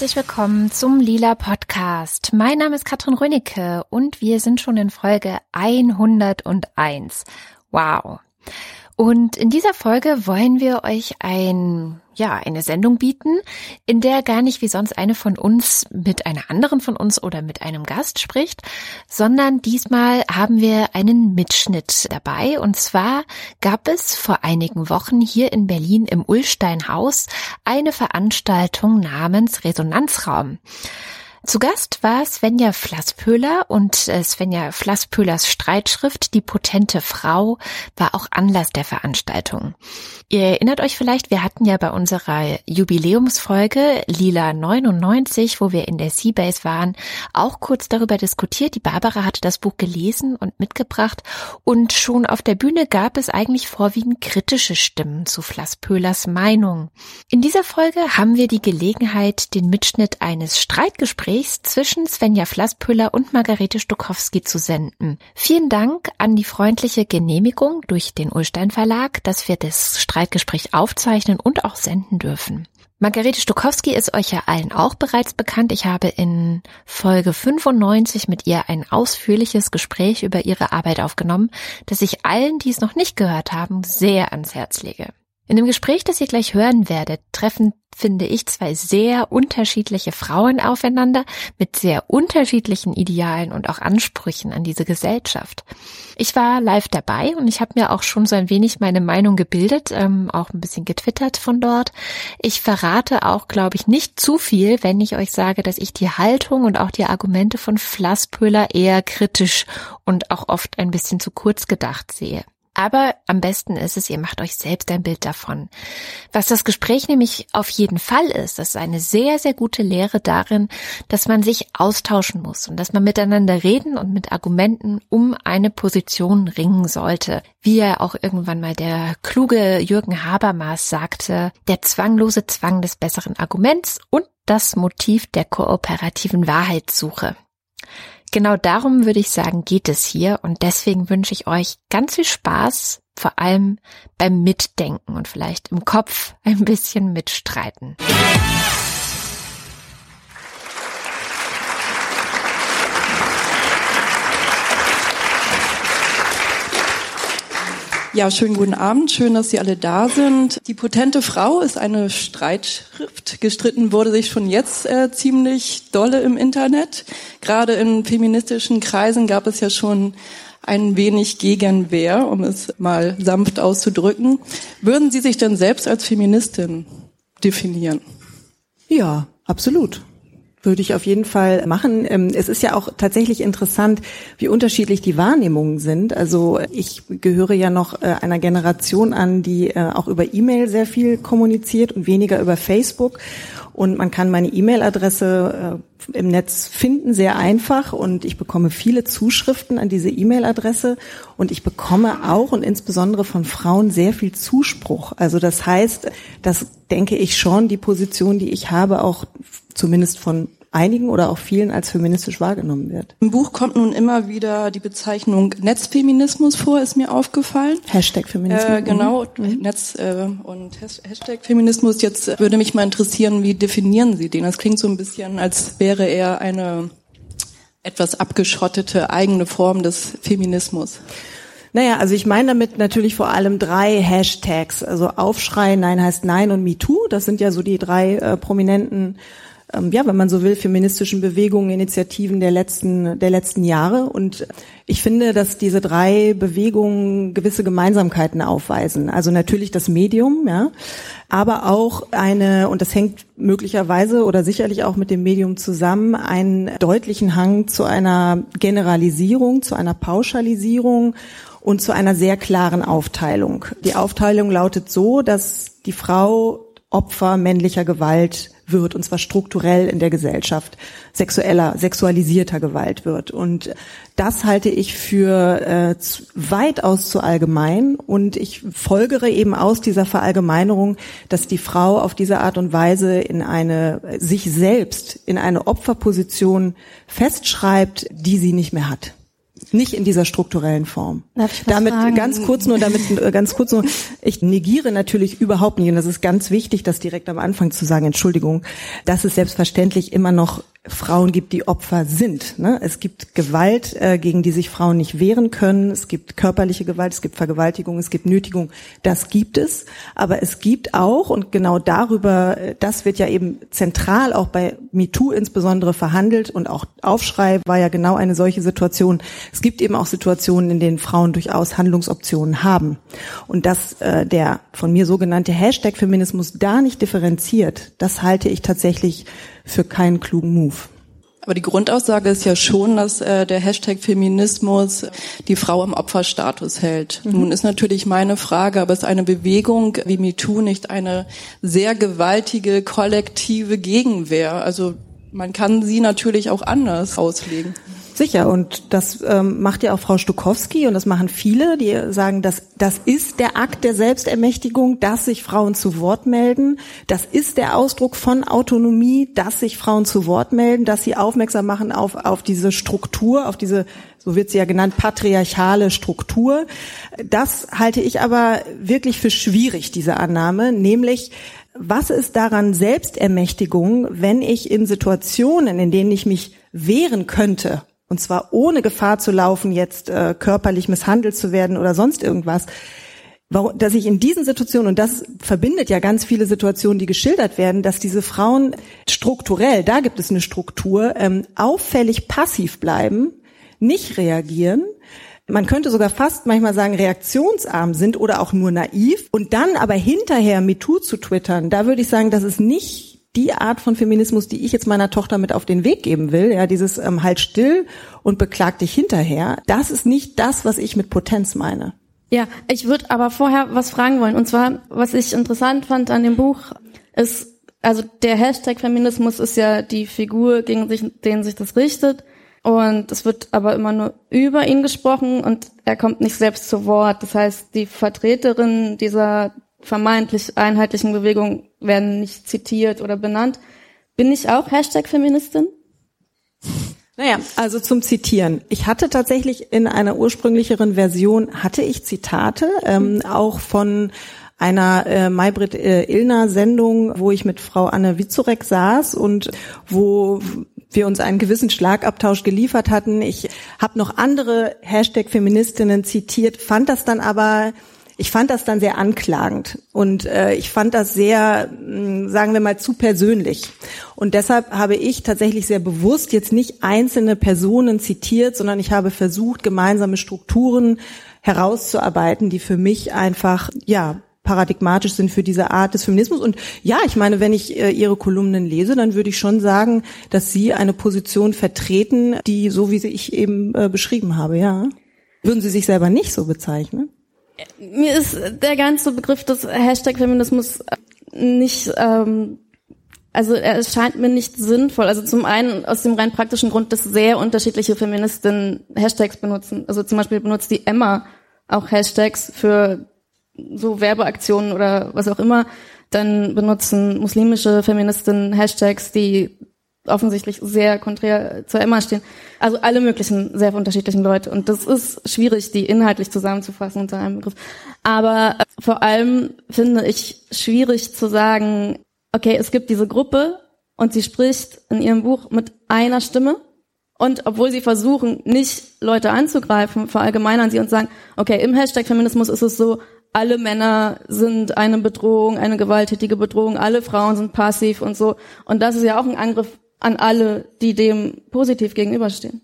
herzlich willkommen zum Lila Podcast. Mein Name ist Katrin Rönicke und wir sind schon in Folge 101. Wow. Und in dieser Folge wollen wir euch ein, ja, eine Sendung bieten, in der gar nicht wie sonst eine von uns mit einer anderen von uns oder mit einem Gast spricht, sondern diesmal haben wir einen Mitschnitt dabei. Und zwar gab es vor einigen Wochen hier in Berlin im Ullsteinhaus eine Veranstaltung namens Resonanzraum. Zu Gast war Svenja Flasspöhler und äh, Svenja Flasspöhlers Streitschrift Die potente Frau war auch Anlass der Veranstaltung. Ihr erinnert euch vielleicht, wir hatten ja bei unserer Jubiläumsfolge Lila 99, wo wir in der Seabase waren, auch kurz darüber diskutiert. Die Barbara hatte das Buch gelesen und mitgebracht und schon auf der Bühne gab es eigentlich vorwiegend kritische Stimmen zu Flasspöhlers Meinung. In dieser Folge haben wir die Gelegenheit, den Mitschnitt eines Streitgesprächs Gesprächs zwischen Svenja Flasspüller und Margarete Stokowski zu senden. Vielen Dank an die freundliche Genehmigung durch den Ulstein Verlag, dass wir das Streitgespräch aufzeichnen und auch senden dürfen. Margarete Stokowski ist euch ja allen auch bereits bekannt. Ich habe in Folge 95 mit ihr ein ausführliches Gespräch über ihre Arbeit aufgenommen, das ich allen, die es noch nicht gehört haben, sehr ans Herz lege. In dem Gespräch, das ihr gleich hören werdet, treffen, finde ich, zwei sehr unterschiedliche Frauen aufeinander mit sehr unterschiedlichen Idealen und auch Ansprüchen an diese Gesellschaft. Ich war live dabei und ich habe mir auch schon so ein wenig meine Meinung gebildet, ähm, auch ein bisschen getwittert von dort. Ich verrate auch, glaube ich, nicht zu viel, wenn ich euch sage, dass ich die Haltung und auch die Argumente von Flasspöhler eher kritisch und auch oft ein bisschen zu kurz gedacht sehe. Aber am besten ist es, ihr macht euch selbst ein Bild davon. Was das Gespräch nämlich auf jeden Fall ist, das ist eine sehr, sehr gute Lehre darin, dass man sich austauschen muss und dass man miteinander reden und mit Argumenten um eine Position ringen sollte. Wie ja auch irgendwann mal der kluge Jürgen Habermas sagte, der zwanglose Zwang des besseren Arguments und das Motiv der kooperativen Wahrheitssuche. Genau darum würde ich sagen, geht es hier und deswegen wünsche ich euch ganz viel Spaß, vor allem beim Mitdenken und vielleicht im Kopf ein bisschen mitstreiten. Ja, schönen guten Abend. Schön, dass Sie alle da sind. Die potente Frau ist eine Streitschrift. Gestritten wurde sich schon jetzt äh, ziemlich dolle im Internet. Gerade in feministischen Kreisen gab es ja schon ein wenig Gegenwehr, um es mal sanft auszudrücken. Würden Sie sich denn selbst als Feministin definieren? Ja, absolut würde ich auf jeden Fall machen. Ähm, es ist ja auch tatsächlich interessant, wie unterschiedlich die Wahrnehmungen sind. Also ich gehöre ja noch äh, einer Generation an, die äh, auch über E-Mail sehr viel kommuniziert und weniger über Facebook. Und man kann meine E-Mail-Adresse äh, im Netz finden, sehr einfach. Und ich bekomme viele Zuschriften an diese E-Mail-Adresse. Und ich bekomme auch und insbesondere von Frauen sehr viel Zuspruch. Also das heißt, das denke ich schon, die Position, die ich habe, auch zumindest von einigen oder auch vielen als feministisch wahrgenommen wird. Im Buch kommt nun immer wieder die Bezeichnung Netzfeminismus vor, ist mir aufgefallen. Hashtag Feminismus. Äh, genau, mhm. Netz äh, und Hashtag Feminismus. Jetzt würde mich mal interessieren, wie definieren Sie den? Das klingt so ein bisschen, als wäre er eine etwas abgeschottete eigene Form des Feminismus. Naja, also ich meine damit natürlich vor allem drei Hashtags. Also Aufschrei, Nein heißt Nein und MeToo. Das sind ja so die drei äh, prominenten ähm, ja, wenn man so will, feministischen Bewegungen, Initiativen der letzten, der letzten Jahre. Und ich finde, dass diese drei Bewegungen gewisse Gemeinsamkeiten aufweisen. Also natürlich das Medium, ja, aber auch eine, und das hängt möglicherweise oder sicherlich auch mit dem Medium zusammen, einen deutlichen Hang zu einer Generalisierung, zu einer Pauschalisierung und zu einer sehr klaren Aufteilung. Die Aufteilung lautet so, dass die Frau Opfer männlicher Gewalt wird, und zwar strukturell in der Gesellschaft, sexueller, sexualisierter Gewalt wird. Und das halte ich für äh, weitaus zu allgemein und ich folgere eben aus dieser Verallgemeinerung, dass die Frau auf diese Art und Weise in eine, sich selbst in eine Opferposition festschreibt, die sie nicht mehr hat. Nicht in dieser strukturellen Form. Darf ich damit fragen? ganz kurz nur, damit äh, ganz kurz nur, ich negiere natürlich überhaupt nicht, und das ist ganz wichtig, das direkt am Anfang zu sagen, Entschuldigung, dass es selbstverständlich immer noch Frauen gibt, die Opfer sind. Ne? Es gibt Gewalt, äh, gegen die sich Frauen nicht wehren können. Es gibt körperliche Gewalt, es gibt Vergewaltigung, es gibt Nötigung. Das gibt es. Aber es gibt auch, und genau darüber, äh, das wird ja eben zentral auch bei MeToo insbesondere verhandelt und auch Aufschrei war ja genau eine solche Situation. Es gibt eben auch Situationen, in denen Frauen durchaus Handlungsoptionen haben. Und dass äh, der von mir sogenannte Hashtag Feminismus da nicht differenziert, das halte ich tatsächlich für keinen klugen Move. Aber die Grundaussage ist ja schon, dass äh, der Hashtag Feminismus die Frau im Opferstatus hält. Mhm. Nun ist natürlich meine Frage, aber ist eine Bewegung wie MeToo nicht eine sehr gewaltige kollektive Gegenwehr? Also man kann sie natürlich auch anders auslegen. Sicher, und das ähm, macht ja auch Frau Stukowski und das machen viele, die sagen, dass das ist der Akt der Selbstermächtigung, dass sich Frauen zu Wort melden. Das ist der Ausdruck von Autonomie, dass sich Frauen zu Wort melden, dass sie aufmerksam machen auf, auf diese Struktur, auf diese, so wird sie ja genannt, patriarchale Struktur. Das halte ich aber wirklich für schwierig, diese Annahme, nämlich was ist daran Selbstermächtigung, wenn ich in Situationen, in denen ich mich wehren könnte und zwar ohne Gefahr zu laufen, jetzt äh, körperlich misshandelt zu werden oder sonst irgendwas, Warum, dass ich in diesen Situationen, und das verbindet ja ganz viele Situationen, die geschildert werden, dass diese Frauen strukturell, da gibt es eine Struktur, ähm, auffällig passiv bleiben, nicht reagieren, man könnte sogar fast manchmal sagen, reaktionsarm sind oder auch nur naiv. Und dann aber hinterher MeToo zu twittern, da würde ich sagen, das ist nicht die Art von Feminismus, die ich jetzt meiner Tochter mit auf den Weg geben will, ja, dieses ähm, halt still und beklag dich hinterher, das ist nicht das, was ich mit Potenz meine. Ja, ich würde aber vorher was fragen wollen. Und zwar, was ich interessant fand an dem Buch, ist, also der Hashtag Feminismus ist ja die Figur, gegen sich, den sich das richtet. Und es wird aber immer nur über ihn gesprochen und er kommt nicht selbst zu Wort. Das heißt, die Vertreterin dieser vermeintlich einheitlichen Bewegungen werden nicht zitiert oder benannt. Bin ich auch Hashtag Feministin? Naja, also zum Zitieren. Ich hatte tatsächlich in einer ursprünglicheren Version, hatte ich Zitate, ähm, auch von einer äh, Maybrit äh, Illner Sendung, wo ich mit Frau Anne Witzurek saß und wo wir uns einen gewissen Schlagabtausch geliefert hatten. Ich habe noch andere Hashtag Feministinnen zitiert, fand das dann aber ich fand das dann sehr anklagend und äh, ich fand das sehr, mh, sagen wir mal, zu persönlich. Und deshalb habe ich tatsächlich sehr bewusst jetzt nicht einzelne Personen zitiert, sondern ich habe versucht, gemeinsame Strukturen herauszuarbeiten, die für mich einfach, ja, paradigmatisch sind für diese Art des Feminismus. Und ja, ich meine, wenn ich äh, Ihre Kolumnen lese, dann würde ich schon sagen, dass Sie eine Position vertreten, die so wie sie ich eben äh, beschrieben habe, ja. Würden Sie sich selber nicht so bezeichnen? Mir ist der ganze Begriff des Hashtag Feminismus nicht, ähm, also er scheint mir nicht sinnvoll. Also zum einen aus dem rein praktischen Grund, dass sehr unterschiedliche Feministinnen Hashtags benutzen. Also zum Beispiel benutzt die Emma auch Hashtags für so Werbeaktionen oder was auch immer. Dann benutzen muslimische Feministinnen Hashtags, die offensichtlich sehr konträr zur Emma stehen. Also alle möglichen sehr unterschiedlichen Leute. Und das ist schwierig, die inhaltlich zusammenzufassen unter einem Begriff. Aber äh, vor allem finde ich schwierig zu sagen, okay, es gibt diese Gruppe und sie spricht in ihrem Buch mit einer Stimme. Und obwohl sie versuchen, nicht Leute anzugreifen, verallgemeinern sie und sagen, okay, im Hashtag Feminismus ist es so, alle Männer sind eine Bedrohung, eine gewalttätige Bedrohung, alle Frauen sind passiv und so. Und das ist ja auch ein Angriff an alle, die dem positiv gegenüberstehen.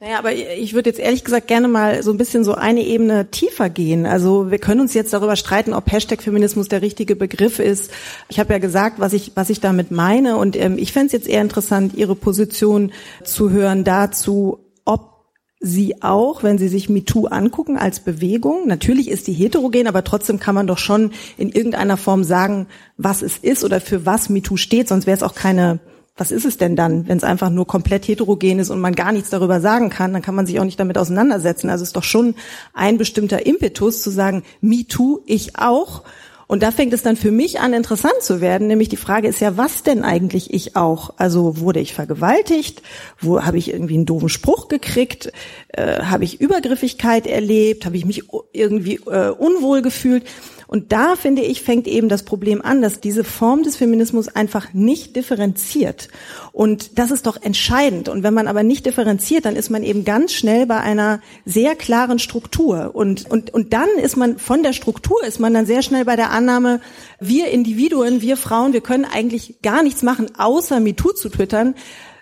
Naja, aber ich würde jetzt ehrlich gesagt gerne mal so ein bisschen so eine Ebene tiefer gehen. Also wir können uns jetzt darüber streiten, ob Hashtag Feminismus der richtige Begriff ist. Ich habe ja gesagt, was ich, was ich damit meine. Und ähm, ich fände es jetzt eher interessant, Ihre Position zu hören dazu, ob Sie auch, wenn Sie sich MeToo angucken als Bewegung, natürlich ist die heterogen, aber trotzdem kann man doch schon in irgendeiner Form sagen, was es ist oder für was MeToo steht, sonst wäre es auch keine was ist es denn dann, wenn es einfach nur komplett heterogen ist und man gar nichts darüber sagen kann, dann kann man sich auch nicht damit auseinandersetzen. Also es ist doch schon ein bestimmter Impetus zu sagen, me too, ich auch. Und da fängt es dann für mich an, interessant zu werden. Nämlich die Frage ist ja, was denn eigentlich ich auch? Also wurde ich vergewaltigt? Wo habe ich irgendwie einen doofen Spruch gekriegt? Äh, habe ich Übergriffigkeit erlebt? Habe ich mich irgendwie äh, unwohl gefühlt? Und da finde ich, fängt eben das Problem an, dass diese Form des Feminismus einfach nicht differenziert. Und das ist doch entscheidend. Und wenn man aber nicht differenziert, dann ist man eben ganz schnell bei einer sehr klaren Struktur. Und, und, und dann ist man von der Struktur, ist man dann sehr schnell bei der Annahme, wir Individuen, wir Frauen, wir können eigentlich gar nichts machen, außer MeToo zu twittern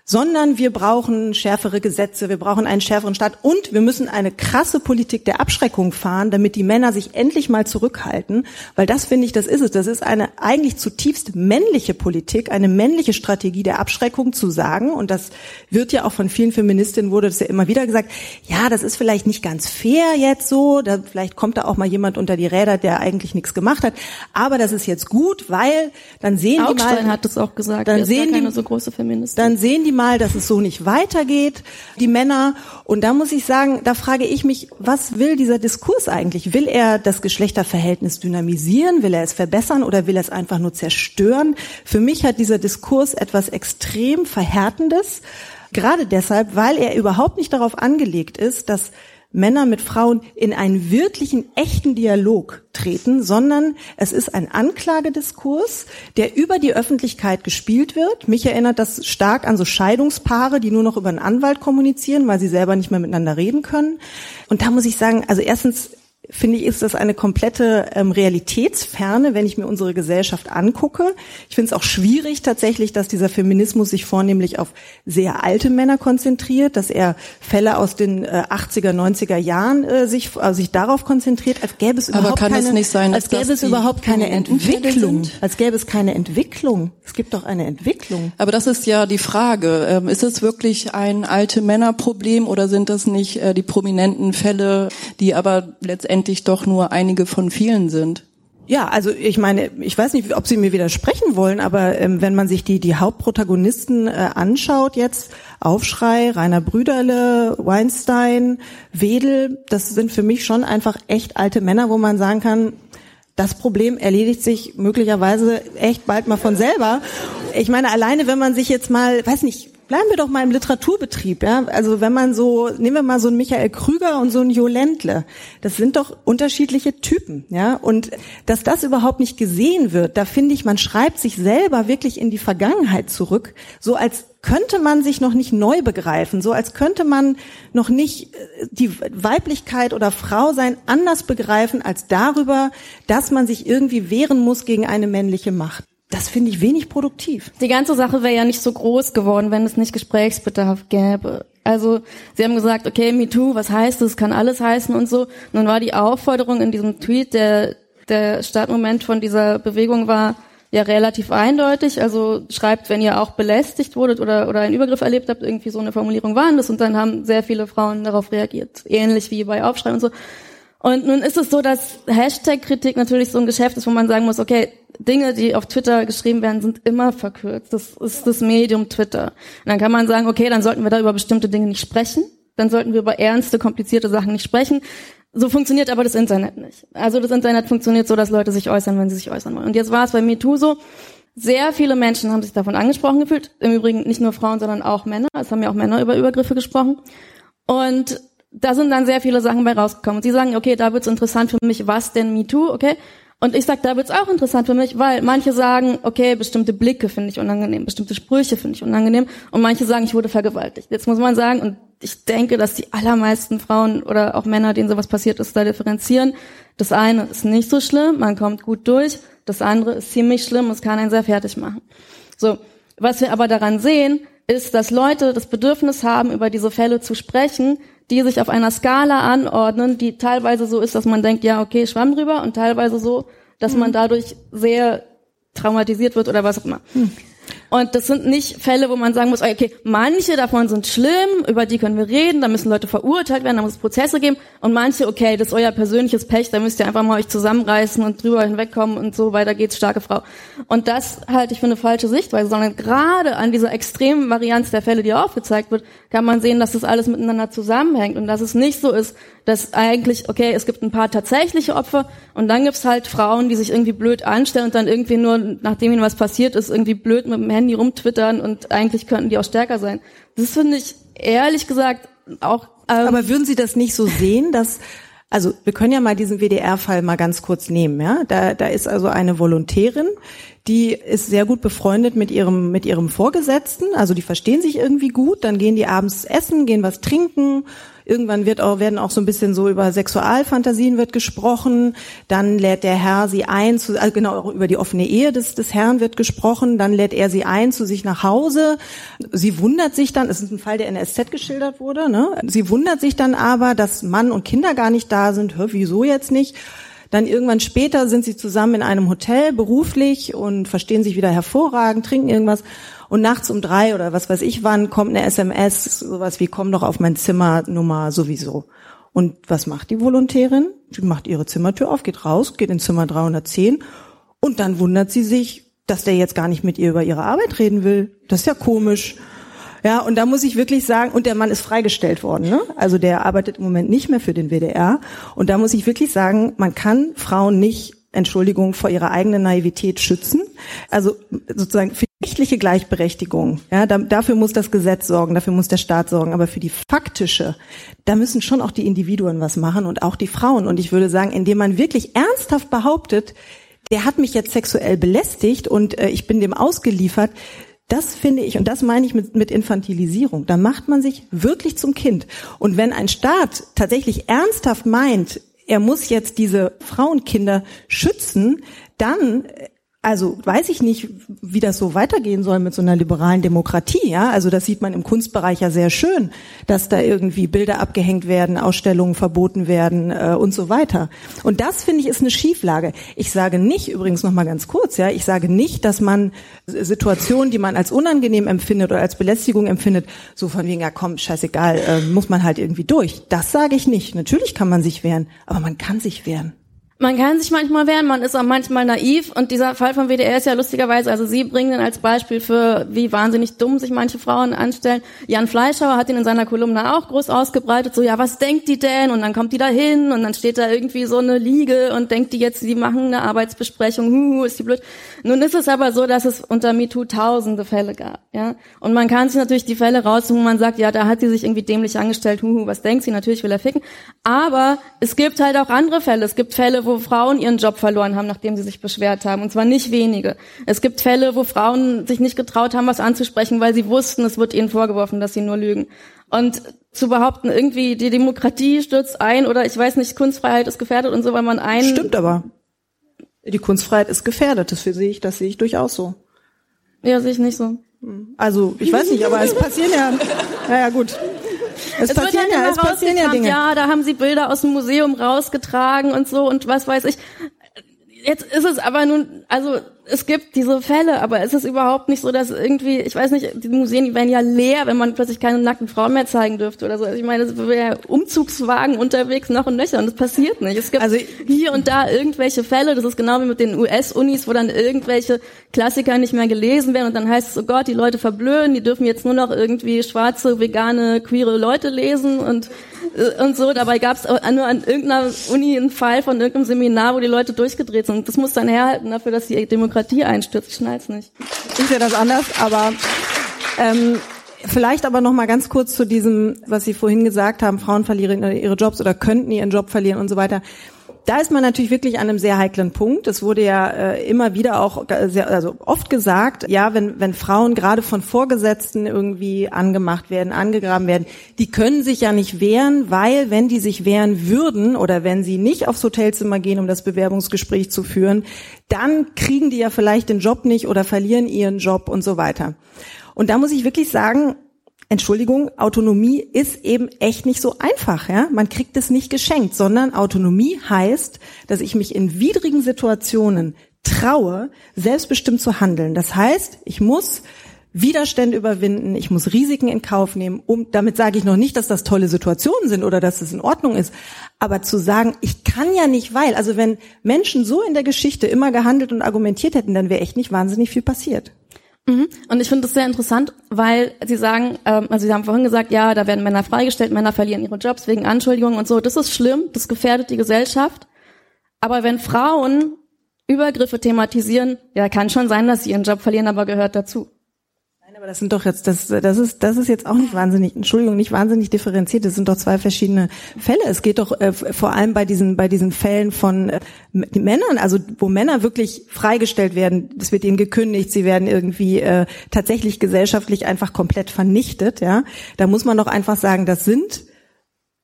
sondern wir brauchen schärfere Gesetze, wir brauchen einen schärferen Staat und wir müssen eine krasse Politik der Abschreckung fahren, damit die Männer sich endlich mal zurückhalten, weil das finde ich, das ist es. Das ist eine eigentlich zutiefst männliche Politik, eine männliche Strategie der Abschreckung zu sagen und das wird ja auch von vielen Feministinnen wurde das ja immer wieder gesagt, ja, das ist vielleicht nicht ganz fair jetzt so, da vielleicht kommt da auch mal jemand unter die Räder, der eigentlich nichts gemacht hat, aber das ist jetzt gut, weil dann sehen Augstein die mal hat das auch gesagt, dann sehen die, so große Feministin. dann sehen die mal, dass es so nicht weitergeht, die Männer. Und da muss ich sagen, da frage ich mich, was will dieser Diskurs eigentlich? Will er das Geschlechterverhältnis dynamisieren? Will er es verbessern oder will er es einfach nur zerstören? Für mich hat dieser Diskurs etwas extrem Verhärtendes. Gerade deshalb, weil er überhaupt nicht darauf angelegt ist, dass Männer mit Frauen in einen wirklichen, echten Dialog treten, sondern es ist ein Anklagediskurs, der über die Öffentlichkeit gespielt wird. Mich erinnert das stark an so Scheidungspaare, die nur noch über einen Anwalt kommunizieren, weil sie selber nicht mehr miteinander reden können. Und da muss ich sagen, also erstens finde ich, ist das eine komplette ähm, Realitätsferne, wenn ich mir unsere Gesellschaft angucke. Ich finde es auch schwierig tatsächlich, dass dieser Feminismus sich vornehmlich auf sehr alte Männer konzentriert, dass er Fälle aus den äh, 80er, 90er Jahren äh, sich, äh, sich darauf konzentriert, als gäbe es überhaupt keine, es sein, als gäbe es überhaupt keine Entwicklung, als gäbe es keine Entwicklung. Es gibt doch eine Entwicklung. Aber das ist ja die Frage. Ähm, Ist es wirklich ein alte Männerproblem oder sind das nicht äh, die prominenten Fälle, die aber letztendlich doch nur einige von vielen sind? Ja, also ich meine, ich weiß nicht, ob Sie mir widersprechen wollen, aber ähm, wenn man sich die die Hauptprotagonisten äh, anschaut jetzt, Aufschrei, Rainer Brüderle, Weinstein, Wedel, das sind für mich schon einfach echt alte Männer, wo man sagen kann, das Problem erledigt sich möglicherweise echt bald mal von selber. Ich meine, alleine wenn man sich jetzt mal, weiß nicht, bleiben wir doch mal im Literaturbetrieb, ja. Also wenn man so, nehmen wir mal so einen Michael Krüger und so einen Jo Ländle. Das sind doch unterschiedliche Typen, ja. Und dass das überhaupt nicht gesehen wird, da finde ich, man schreibt sich selber wirklich in die Vergangenheit zurück, so als könnte man sich noch nicht neu begreifen, so als könnte man noch nicht äh, die Weiblichkeit oder Frau sein anders begreifen als darüber, dass man sich irgendwie wehren muss gegen eine männliche Macht. Das finde ich wenig produktiv. Die ganze Sache wäre ja nicht so groß geworden, wenn es nicht Gesprächsbedarf gäbe. Also sie haben gesagt, okay, MeToo, was heißt das? Kann alles heißen und so. Nun war die Aufforderung in diesem Tweet, der der Startmoment von dieser Bewegung war ja relativ eindeutig. Also schreibt, wenn ihr auch belästigt wurdet oder oder einen Übergriff erlebt habt, irgendwie so eine Formulierung waren das und dann haben sehr viele Frauen darauf reagiert, ähnlich wie bei Aufschrei und so. Und nun ist es so, dass Hashtag-Kritik natürlich so ein Geschäft ist, wo man sagen muss, okay, Dinge, die auf Twitter geschrieben werden, sind immer verkürzt. Das ist das Medium Twitter. Und dann kann man sagen, okay, dann sollten wir da über bestimmte Dinge nicht sprechen. Dann sollten wir über ernste, komplizierte Sachen nicht sprechen. So funktioniert aber das Internet nicht. Also das Internet funktioniert so, dass Leute sich äußern, wenn sie sich äußern wollen. Und jetzt war es bei MeToo so, sehr viele Menschen haben sich davon angesprochen gefühlt. Im Übrigen nicht nur Frauen, sondern auch Männer. Es haben ja auch Männer über Übergriffe gesprochen. Und da sind dann sehr viele Sachen bei rausgekommen. Und sie sagen, okay, da wird's interessant für mich, was denn MeToo, okay? Und ich sag, da wird's auch interessant für mich, weil manche sagen, okay, bestimmte Blicke finde ich unangenehm, bestimmte Sprüche finde ich unangenehm und manche sagen, ich wurde vergewaltigt. Jetzt muss man sagen, und ich denke, dass die allermeisten Frauen oder auch Männer, denen sowas passiert ist, da differenzieren. Das eine ist nicht so schlimm, man kommt gut durch. Das andere ist ziemlich schlimm, es kann einen sehr fertig machen. So. Was wir aber daran sehen, ist, dass Leute das Bedürfnis haben, über diese Fälle zu sprechen, die sich auf einer Skala anordnen, die teilweise so ist, dass man denkt, ja, okay, schwamm drüber, und teilweise so, dass man dadurch sehr traumatisiert wird oder was auch immer. Und das sind nicht Fälle, wo man sagen muss, okay, manche davon sind schlimm, über die können wir reden, da müssen Leute verurteilt werden, da muss es Prozesse geben. Und manche, okay, das ist euer persönliches Pech, da müsst ihr einfach mal euch zusammenreißen und drüber hinwegkommen und so weiter geht's, starke Frau. Und das halte ich für eine falsche Sichtweise, sondern gerade an dieser extremen Varianz der Fälle, die aufgezeigt wird, kann man sehen, dass das alles miteinander zusammenhängt und dass es nicht so ist, dass eigentlich, okay, es gibt ein paar tatsächliche Opfer und dann gibt's halt Frauen, die sich irgendwie blöd anstellen und dann irgendwie nur, nachdem ihnen was passiert ist, irgendwie blöd mit dem Handy rumtwittern und eigentlich könnten die auch stärker sein. Das finde ich ehrlich gesagt auch. Ähm Aber würden Sie das nicht so sehen, dass also wir können ja mal diesen WDR-Fall mal ganz kurz nehmen. Ja, da, da ist also eine Volontärin, die ist sehr gut befreundet mit ihrem mit ihrem Vorgesetzten. Also die verstehen sich irgendwie gut. Dann gehen die abends essen, gehen was trinken Irgendwann wird auch, werden auch so ein bisschen so über Sexualfantasien wird gesprochen. Dann lädt der Herr sie ein, zu, also genau, über die offene Ehe des, des Herrn wird gesprochen. Dann lädt er sie ein zu sich nach Hause. Sie wundert sich dann, es ist ein Fall, der in der SZ geschildert wurde, ne? Sie wundert sich dann aber, dass Mann und Kinder gar nicht da sind. Hör, wieso jetzt nicht? Dann irgendwann später sind sie zusammen in einem Hotel beruflich und verstehen sich wieder hervorragend, trinken irgendwas. Und nachts um drei oder was weiß ich wann kommt eine SMS, sowas wie komm doch auf mein Zimmer Nummer sowieso. Und was macht die Volontärin? Sie macht ihre Zimmertür auf, geht raus, geht in Zimmer 310 und dann wundert sie sich, dass der jetzt gar nicht mit ihr über ihre Arbeit reden will. Das ist ja komisch. Ja, und da muss ich wirklich sagen, und der Mann ist freigestellt worden, ne? Also der arbeitet im Moment nicht mehr für den WDR. Und da muss ich wirklich sagen, man kann Frauen nicht Entschuldigung, vor ihrer eigenen Naivität schützen. Also sozusagen für rechtliche Gleichberechtigung, ja, da, dafür muss das Gesetz sorgen, dafür muss der Staat sorgen. Aber für die faktische, da müssen schon auch die Individuen was machen und auch die Frauen. Und ich würde sagen, indem man wirklich ernsthaft behauptet, der hat mich jetzt sexuell belästigt und äh, ich bin dem ausgeliefert, das finde ich, und das meine ich mit, mit Infantilisierung. Da macht man sich wirklich zum Kind. Und wenn ein Staat tatsächlich ernsthaft meint, er muss jetzt diese Frauenkinder schützen, dann also weiß ich nicht, wie das so weitergehen soll mit so einer liberalen Demokratie. Ja, also das sieht man im Kunstbereich ja sehr schön, dass da irgendwie Bilder abgehängt werden, Ausstellungen verboten werden äh, und so weiter. Und das finde ich ist eine Schieflage. Ich sage nicht übrigens noch mal ganz kurz, ja, ich sage nicht, dass man Situationen, die man als unangenehm empfindet oder als Belästigung empfindet, so von wegen ja komm, scheißegal, äh, muss man halt irgendwie durch. Das sage ich nicht. Natürlich kann man sich wehren, aber man kann sich wehren. Man kann sich manchmal wehren, man ist auch manchmal naiv und dieser Fall von WDR ist ja lustigerweise, also Sie bringen ihn als Beispiel für, wie wahnsinnig dumm sich manche Frauen anstellen. Jan Fleischhauer hat ihn in seiner Kolumne auch groß ausgebreitet, so, ja, was denkt die denn? Und dann kommt die da hin und dann steht da irgendwie so eine Liege und denkt die jetzt, die machen eine Arbeitsbesprechung, huhu, ist die blöd. Nun ist es aber so, dass es unter MeToo tausende Fälle gab, ja. Und man kann sich natürlich die Fälle raussuchen, wo man sagt, ja, da hat sie sich irgendwie dämlich angestellt, huhu, was denkt sie? Natürlich will er ficken. Aber es gibt halt auch andere Fälle. Es gibt Fälle, wo Frauen ihren Job verloren haben, nachdem sie sich beschwert haben. Und zwar nicht wenige. Es gibt Fälle, wo Frauen sich nicht getraut haben, was anzusprechen, weil sie wussten, es wird ihnen vorgeworfen, dass sie nur lügen. Und zu behaupten, irgendwie die Demokratie stürzt ein oder ich weiß nicht, Kunstfreiheit ist gefährdet und so, weil man einen. Stimmt aber. Die Kunstfreiheit ist gefährdet, das sehe ich, das sehe ich durchaus so. Ja, sehe ich nicht so. Also, ich weiß nicht, aber es passieren ja, naja, gut. Es, es passieren halt ja, es passieren ja Dinge. Ja, da haben sie Bilder aus dem Museum rausgetragen und so und was weiß ich. Jetzt ist es aber nun, also es gibt diese Fälle, aber es ist überhaupt nicht so, dass irgendwie, ich weiß nicht, die Museen die wären ja leer, wenn man plötzlich keine nackten Frauen mehr zeigen dürfte oder so. Also ich meine, es wäre Umzugswagen unterwegs noch und nöcher und das passiert nicht. Es gibt also hier und da irgendwelche Fälle, das ist genau wie mit den US-Unis, wo dann irgendwelche Klassiker nicht mehr gelesen werden und dann heißt es, oh Gott, die Leute verblöden, die dürfen jetzt nur noch irgendwie schwarze, vegane, queere Leute lesen und und so. Dabei gab es nur an irgendeiner Uni einen Fall von irgendeinem Seminar, wo die Leute durchgedreht sind. Das muss dann herhalten dafür, dass die Demokratie einstürzt. Ich schnall's nicht. Ich sehe das anders, aber ähm, vielleicht aber noch mal ganz kurz zu diesem, was Sie vorhin gesagt haben: Frauen verlieren ihre Jobs oder könnten ihren Job verlieren und so weiter da ist man natürlich wirklich an einem sehr heiklen Punkt. Es wurde ja äh, immer wieder auch sehr, also oft gesagt, ja, wenn, wenn Frauen gerade von Vorgesetzten irgendwie angemacht werden, angegraben werden, die können sich ja nicht wehren, weil wenn die sich wehren würden oder wenn sie nicht aufs Hotelzimmer gehen, um das Bewerbungsgespräch zu führen, dann kriegen die ja vielleicht den Job nicht oder verlieren ihren Job und so weiter. Und da muss ich wirklich sagen, Entschuldigung, Autonomie ist eben echt nicht so einfach, ja. Man kriegt es nicht geschenkt, sondern Autonomie heißt, dass ich mich in widrigen Situationen traue, selbstbestimmt zu handeln. Das heißt, ich muss Widerstände überwinden, ich muss Risiken in Kauf nehmen. Um, damit sage ich noch nicht, dass das tolle Situationen sind oder dass es in Ordnung ist, aber zu sagen, ich kann ja nicht, weil, also wenn Menschen so in der Geschichte immer gehandelt und argumentiert hätten, dann wäre echt nicht wahnsinnig viel passiert. Mhm. Und ich finde das sehr interessant, weil Sie sagen, ähm, also Sie haben vorhin gesagt, ja, da werden Männer freigestellt, Männer verlieren ihre Jobs wegen Anschuldigungen und so. Das ist schlimm, das gefährdet die Gesellschaft. Aber wenn Frauen Übergriffe thematisieren, ja, kann schon sein, dass sie ihren Job verlieren, aber gehört dazu. Aber das sind doch jetzt, das, das ist, das ist jetzt auch nicht wahnsinnig, Entschuldigung, nicht wahnsinnig differenziert. Das sind doch zwei verschiedene Fälle. Es geht doch äh, vor allem bei diesen, bei diesen Fällen von äh, Männern, also wo Männer wirklich freigestellt werden, es wird ihnen gekündigt, sie werden irgendwie äh, tatsächlich gesellschaftlich einfach komplett vernichtet. Ja, da muss man doch einfach sagen, das sind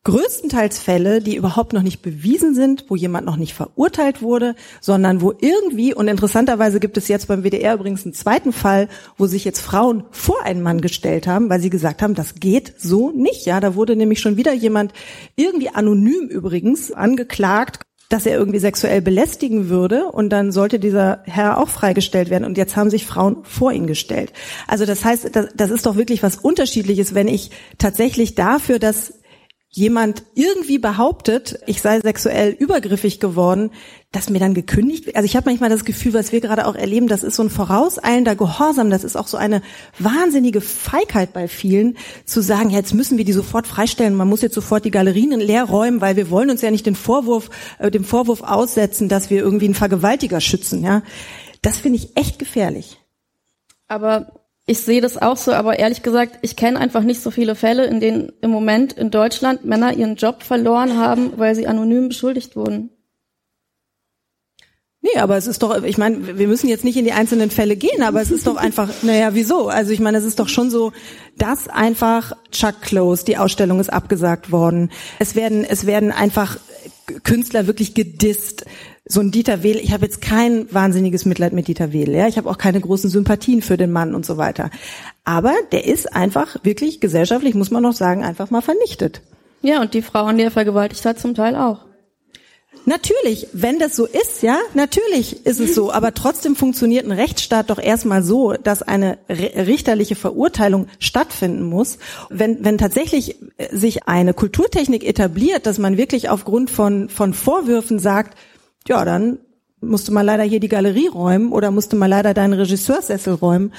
größtenteils Fälle, die überhaupt noch nicht bewiesen sind, wo jemand noch nicht verurteilt wurde, sondern wo irgendwie, und interessanterweise gibt es jetzt beim WDR übrigens einen zweiten Fall, wo sich jetzt Frauen vor einen Mann gestellt haben, weil sie gesagt haben, das geht so nicht. Ja, da wurde nämlich schon wieder jemand irgendwie anonym übrigens angeklagt, dass er irgendwie sexuell belästigen würde und dann sollte dieser Herr auch freigestellt werden und jetzt haben sich Frauen vor ihn gestellt. Also das heißt, das, das ist doch wirklich was Unterschiedliches, wenn ich tatsächlich dafür, dass jemand irgendwie behauptet, ich sei sexuell übergriffig geworden, dass mir dann gekündigt wird. Also ich habe manchmal das Gefühl, was wir gerade auch erleben, das ist so ein vorauseilender Gehorsam, das ist auch so eine wahnsinnige Feigheit bei vielen, zu sagen, ja, jetzt müssen wir die sofort freistellen, man muss jetzt sofort die Galerien leer räumen, weil wir wollen uns ja nicht den Vorwurf, äh, dem Vorwurf aussetzen, dass wir irgendwie einen Vergewaltiger schützen. Ja, Das finde ich echt gefährlich. Aber ich sehe das auch so, aber ehrlich gesagt, ich kenne einfach nicht so viele Fälle, in denen im Moment in Deutschland Männer ihren Job verloren haben, weil sie anonym beschuldigt wurden. Nee, aber es ist doch, ich meine, wir müssen jetzt nicht in die einzelnen Fälle gehen, aber es ist doch einfach, naja, wieso? Also ich meine, es ist doch schon so, dass einfach Chuck Close, die Ausstellung ist abgesagt worden. Es werden, es werden einfach Künstler wirklich gedisst so ein Dieter Wehl, ich habe jetzt kein wahnsinniges Mitleid mit Dieter Wehl, ja, ich habe auch keine großen Sympathien für den Mann und so weiter. Aber der ist einfach wirklich gesellschaftlich, muss man noch sagen, einfach mal vernichtet. Ja, und die Frauen, die er vergewaltigt hat, zum Teil auch. Natürlich, wenn das so ist, ja, natürlich ist es so, aber trotzdem funktioniert ein Rechtsstaat doch erstmal so, dass eine richterliche Verurteilung stattfinden muss. Wenn, wenn tatsächlich sich eine Kulturtechnik etabliert, dass man wirklich aufgrund von, von Vorwürfen sagt, ja, dann musste mal leider hier die Galerie räumen oder musste mal leider deinen Regisseurssessel räumen,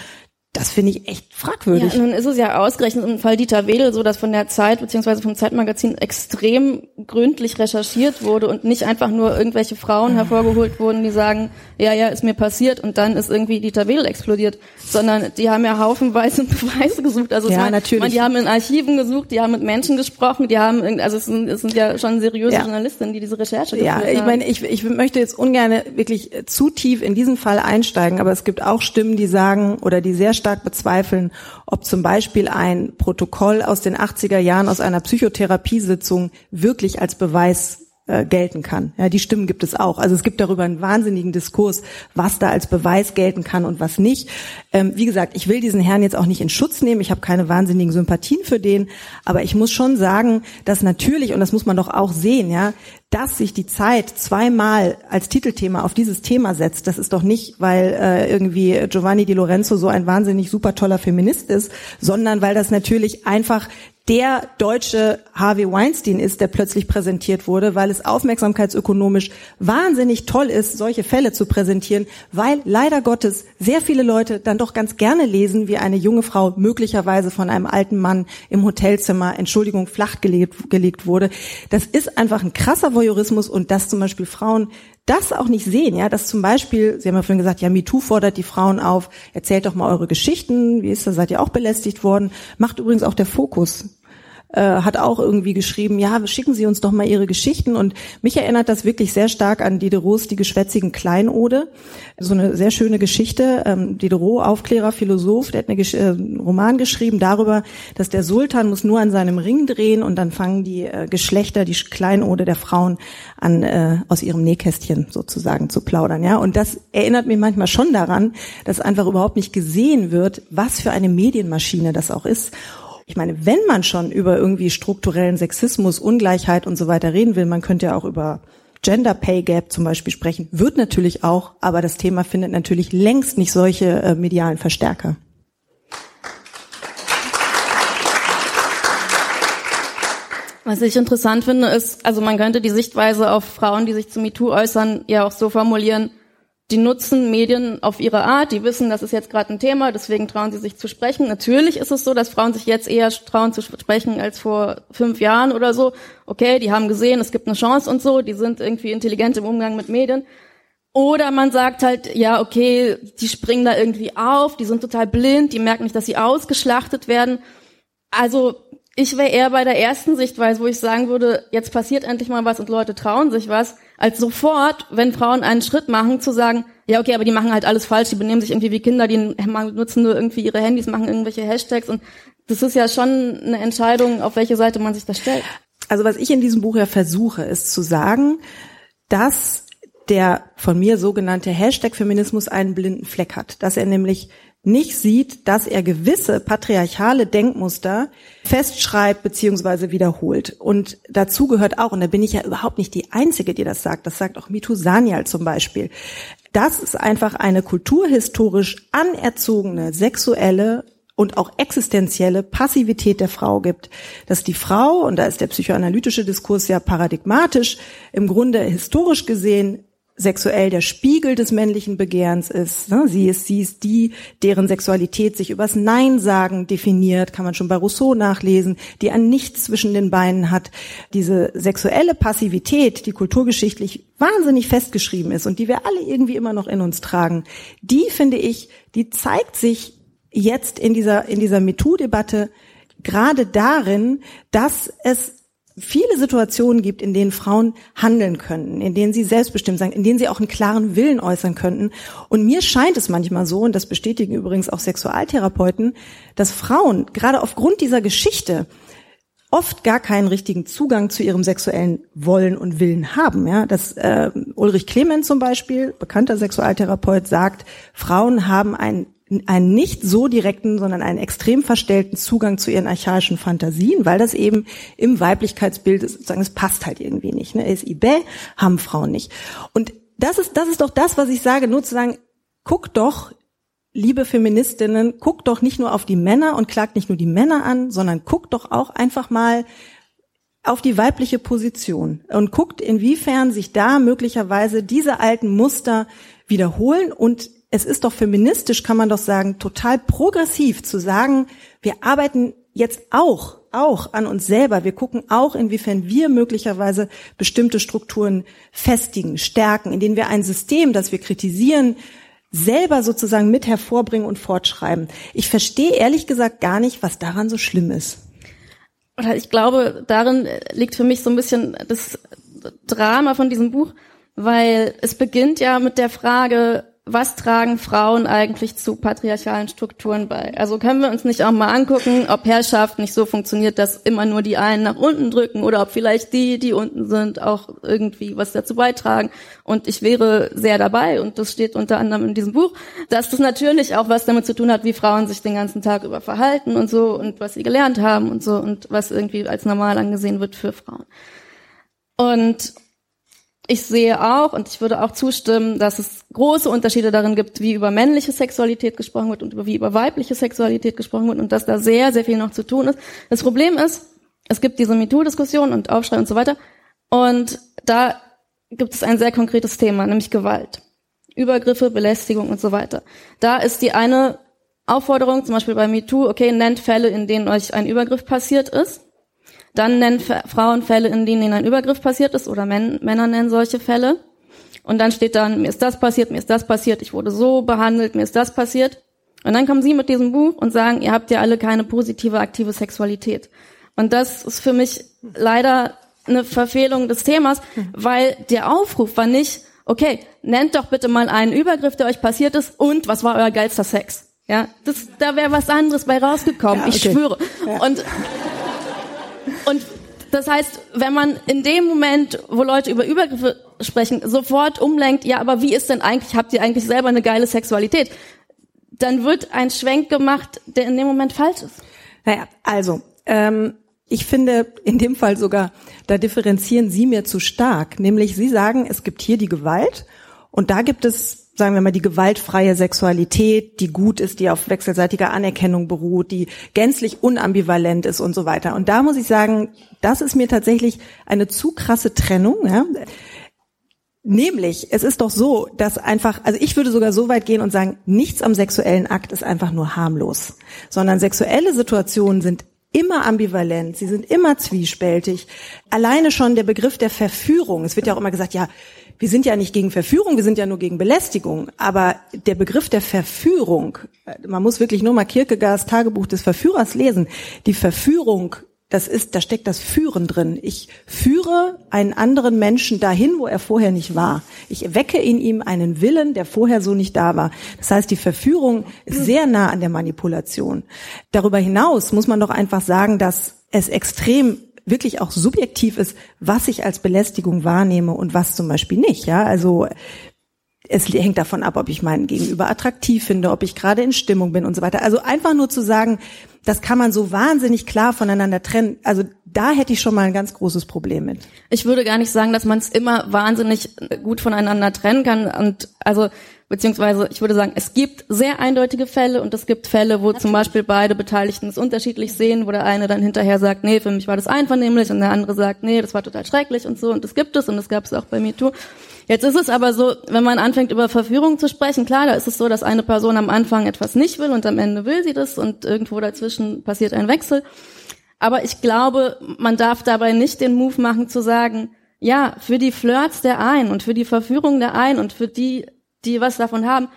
das finde ich echt fragwürdig. Ja, nun ist es ja ausgerechnet im Fall Dieter Wedel so, dass von der Zeit beziehungsweise vom Zeitmagazin extrem gründlich recherchiert wurde und nicht einfach nur irgendwelche Frauen hervorgeholt wurden, die sagen, ja, ja, ist mir passiert und dann ist irgendwie Dieter Wedel explodiert, sondern die haben ja haufenweise Beweise gesucht. Also ja, man, natürlich. Man, die haben in Archiven gesucht, die haben mit Menschen gesprochen, die haben, also es sind, es sind ja schon seriöse ja. Journalistinnen, die diese Recherche ja, geführt haben. Ja, ich meine, ich, ich möchte jetzt ungern wirklich zu tief in diesen Fall einsteigen, aber es gibt auch Stimmen, die sagen oder die sehr stark bezweifeln, ob zum Beispiel ein Protokoll aus den 80er Jahren aus einer Psychotherapiesitzung wirklich als Beweis äh, gelten kann. Ja, die Stimmen gibt es auch. Also es gibt darüber einen wahnsinnigen Diskurs, was da als Beweis gelten kann und was nicht. Ähm, wie gesagt, ich will diesen Herrn jetzt auch nicht in Schutz nehmen. Ich habe keine wahnsinnigen Sympathien für den, aber ich muss schon sagen, dass natürlich und das muss man doch auch sehen, ja, dass sich die Zeit zweimal als Titelthema auf dieses Thema setzt, das ist doch nicht, weil äh, irgendwie Giovanni Di Lorenzo so ein wahnsinnig super toller Feminist ist, sondern weil das natürlich einfach der deutsche Harvey Weinstein ist, der plötzlich präsentiert wurde, weil es aufmerksamkeitsökonomisch wahnsinnig toll ist, solche Fälle zu präsentieren, weil leider Gottes sehr viele Leute dann doch ganz gerne lesen, wie eine junge Frau möglicherweise von einem alten Mann im Hotelzimmer, Entschuldigung, flach gelegt, wurde. Das ist einfach ein krasser Voyeurismus und dass zum Beispiel Frauen das auch nicht sehen, ja, dass zum Beispiel, Sie haben ja vorhin gesagt, ja, MeToo fordert die Frauen auf, erzählt doch mal eure Geschichten, wie ist das, seid ihr auch belästigt worden, macht übrigens auch der Fokus äh, hat auch irgendwie geschrieben, ja, schicken Sie uns doch mal Ihre Geschichten. Und mich erinnert das wirklich sehr stark an Diderots Die geschwätzigen Kleinode. So eine sehr schöne Geschichte. Ähm, Diderot, Aufklärer, Philosoph, der hat eine Gesch äh, Roman geschrieben darüber, dass der Sultan muss nur an seinem Ring drehen und dann fangen die äh, Geschlechter, die Kleinode der Frauen an, äh, aus ihrem Nähkästchen sozusagen zu plaudern. Ja, Und das erinnert mich manchmal schon daran, dass einfach überhaupt nicht gesehen wird, was für eine Medienmaschine das auch ist. Ich meine, wenn man schon über irgendwie strukturellen Sexismus, Ungleichheit und so weiter reden will, man könnte ja auch über Gender Pay Gap zum Beispiel sprechen. Wird natürlich auch, aber das Thema findet natürlich längst nicht solche äh, medialen Verstärker. Was ich interessant finde, ist, also man könnte die Sichtweise auf Frauen, die sich zu MeToo äußern, ja auch so formulieren, die nutzen Medien auf ihre Art, die wissen, das ist jetzt gerade ein Thema, deswegen trauen sie sich zu sprechen. Natürlich ist es so, dass Frauen sich jetzt eher trauen zu sprechen als vor fünf Jahren oder so. Okay, die haben gesehen, es gibt eine Chance und so, die sind irgendwie intelligent im Umgang mit Medien. Oder man sagt halt, ja, okay, die springen da irgendwie auf, die sind total blind, die merken nicht, dass sie ausgeschlachtet werden. Also ich wäre eher bei der ersten Sichtweise, wo ich sagen würde, jetzt passiert endlich mal was und Leute trauen sich was, als sofort, wenn Frauen einen Schritt machen, zu sagen, ja, okay, aber die machen halt alles falsch, die benehmen sich irgendwie wie Kinder, die nutzen nur irgendwie ihre Handys, machen irgendwelche Hashtags und das ist ja schon eine Entscheidung, auf welche Seite man sich da stellt. Also was ich in diesem Buch ja versuche, ist zu sagen, dass der von mir sogenannte Hashtag Feminismus einen blinden Fleck hat, dass er nämlich nicht sieht, dass er gewisse patriarchale Denkmuster festschreibt beziehungsweise wiederholt. Und dazu gehört auch, und da bin ich ja überhaupt nicht die Einzige, die das sagt, das sagt auch Mitu Sanyal zum Beispiel, dass es einfach eine kulturhistorisch anerzogene sexuelle und auch existenzielle Passivität der Frau gibt, dass die Frau, und da ist der psychoanalytische Diskurs ja paradigmatisch, im Grunde historisch gesehen sexuell der Spiegel des männlichen Begehrens ist. Ne? Sie ist, sie ist die, deren Sexualität sich übers Nein sagen definiert, kann man schon bei Rousseau nachlesen, die ein Nichts zwischen den Beinen hat. Diese sexuelle Passivität, die kulturgeschichtlich wahnsinnig festgeschrieben ist und die wir alle irgendwie immer noch in uns tragen, die finde ich, die zeigt sich jetzt in dieser, in dieser MeToo-Debatte gerade darin, dass es viele Situationen gibt, in denen Frauen handeln könnten, in denen sie selbstbestimmt sein, in denen sie auch einen klaren Willen äußern könnten. Und mir scheint es manchmal so, und das bestätigen übrigens auch Sexualtherapeuten, dass Frauen gerade aufgrund dieser Geschichte oft gar keinen richtigen Zugang zu ihrem sexuellen Wollen und Willen haben. Ja, dass äh, Ulrich Clement zum Beispiel, bekannter Sexualtherapeut, sagt, Frauen haben ein einen nicht so direkten, sondern einen extrem verstellten Zugang zu ihren archaischen Fantasien, weil das eben im Weiblichkeitsbild ist, sozusagen, es passt halt irgendwie nicht. Ne? Ist ibä, haben Frauen nicht. Und das ist, das ist doch das, was ich sage, nur zu sagen, guck doch, liebe Feministinnen, guck doch nicht nur auf die Männer und klagt nicht nur die Männer an, sondern guck doch auch einfach mal auf die weibliche Position und guckt, inwiefern sich da möglicherweise diese alten Muster wiederholen und es ist doch feministisch, kann man doch sagen, total progressiv zu sagen, wir arbeiten jetzt auch, auch an uns selber. Wir gucken auch, inwiefern wir möglicherweise bestimmte Strukturen festigen, stärken, in denen wir ein System, das wir kritisieren, selber sozusagen mit hervorbringen und fortschreiben. Ich verstehe ehrlich gesagt gar nicht, was daran so schlimm ist. Oder ich glaube, darin liegt für mich so ein bisschen das Drama von diesem Buch, weil es beginnt ja mit der Frage, was tragen Frauen eigentlich zu patriarchalen Strukturen bei? Also können wir uns nicht auch mal angucken, ob Herrschaft nicht so funktioniert, dass immer nur die einen nach unten drücken oder ob vielleicht die, die unten sind, auch irgendwie was dazu beitragen. Und ich wäre sehr dabei, und das steht unter anderem in diesem Buch, dass das natürlich auch was damit zu tun hat, wie Frauen sich den ganzen Tag über verhalten und so und was sie gelernt haben und so und was irgendwie als normal angesehen wird für Frauen. Und ich sehe auch und ich würde auch zustimmen, dass es große Unterschiede darin gibt, wie über männliche Sexualität gesprochen wird und wie über weibliche Sexualität gesprochen wird und dass da sehr, sehr viel noch zu tun ist. Das Problem ist, es gibt diese MeToo-Diskussion und Aufschrei und so weiter und da gibt es ein sehr konkretes Thema, nämlich Gewalt. Übergriffe, Belästigung und so weiter. Da ist die eine Aufforderung, zum Beispiel bei MeToo, okay, nennt Fälle, in denen euch ein Übergriff passiert ist. Dann nennen Frauen Fälle, in denen ihnen ein Übergriff passiert ist, oder Män Männer nennen solche Fälle. Und dann steht dann, mir ist das passiert, mir ist das passiert, ich wurde so behandelt, mir ist das passiert. Und dann kommen sie mit diesem Buch und sagen, ihr habt ja alle keine positive, aktive Sexualität. Und das ist für mich leider eine Verfehlung des Themas, weil der Aufruf war nicht, okay, nennt doch bitte mal einen Übergriff, der euch passiert ist und was war euer geilster Sex? Ja, das, da wäre was anderes bei rausgekommen, ja, okay. ich schwöre. Ja. Und und das heißt, wenn man in dem Moment, wo Leute über Übergriffe sprechen, sofort umlenkt, ja, aber wie ist denn eigentlich, habt ihr eigentlich selber eine geile Sexualität? Dann wird ein Schwenk gemacht, der in dem Moment falsch ist. Naja, also, ähm, ich finde in dem Fall sogar, da differenzieren Sie mir zu stark. Nämlich Sie sagen, es gibt hier die Gewalt und da gibt es, sagen wir mal, die gewaltfreie Sexualität, die gut ist, die auf wechselseitiger Anerkennung beruht, die gänzlich unambivalent ist und so weiter. Und da muss ich sagen, das ist mir tatsächlich eine zu krasse Trennung. Ja? Nämlich, es ist doch so, dass einfach, also ich würde sogar so weit gehen und sagen, nichts am sexuellen Akt ist einfach nur harmlos, sondern sexuelle Situationen sind immer ambivalent, sie sind immer zwiespältig. Alleine schon der Begriff der Verführung, es wird ja auch immer gesagt, ja, wir sind ja nicht gegen Verführung, wir sind ja nur gegen Belästigung. Aber der Begriff der Verführung, man muss wirklich nur mal Kierkegaards Tagebuch des Verführers lesen. Die Verführung das ist, da steckt das Führen drin. Ich führe einen anderen Menschen dahin, wo er vorher nicht war. Ich wecke in ihm einen Willen, der vorher so nicht da war. Das heißt, die Verführung ist sehr nah an der Manipulation. Darüber hinaus muss man doch einfach sagen, dass es extrem wirklich auch subjektiv ist, was ich als Belästigung wahrnehme und was zum Beispiel nicht. Ja, also es hängt davon ab, ob ich meinen Gegenüber attraktiv finde, ob ich gerade in Stimmung bin und so weiter. Also einfach nur zu sagen, das kann man so wahnsinnig klar voneinander trennen. Also da hätte ich schon mal ein ganz großes Problem mit. Ich würde gar nicht sagen, dass man es immer wahnsinnig gut voneinander trennen kann. Und also beziehungsweise ich würde sagen, es gibt sehr eindeutige Fälle und es gibt Fälle, wo Natürlich. zum Beispiel beide Beteiligten es unterschiedlich sehen, wo der eine dann hinterher sagt, nee, für mich war das einvernehmlich und der andere sagt, nee, das war total schrecklich und so und das gibt es und das gab es auch bei MeToo. Jetzt ist es aber so, wenn man anfängt über Verführung zu sprechen, klar, da ist es so, dass eine Person am Anfang etwas nicht will und am Ende will sie das und irgendwo dazwischen passiert ein Wechsel. Aber ich glaube, man darf dabei nicht den Move machen zu sagen, ja, für die Flirts der einen und für die Verführung der einen und für die, die was davon haben,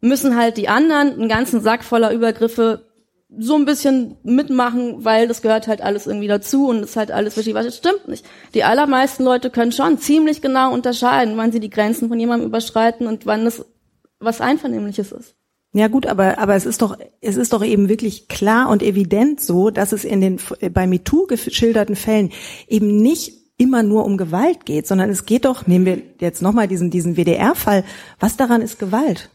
müssen halt die anderen einen ganzen Sack voller Übergriffe so ein bisschen mitmachen, weil das gehört halt alles irgendwie dazu und ist halt alles wichtig. Was das stimmt nicht. Die allermeisten Leute können schon ziemlich genau unterscheiden, wann sie die Grenzen von jemandem überschreiten und wann es was Einvernehmliches ist. Ja gut, aber aber es ist doch es ist doch eben wirklich klar und evident so, dass es in den bei MeToo geschilderten Fällen eben nicht immer nur um Gewalt geht, sondern es geht doch, nehmen wir jetzt nochmal diesen diesen WDR-Fall, was daran ist Gewalt?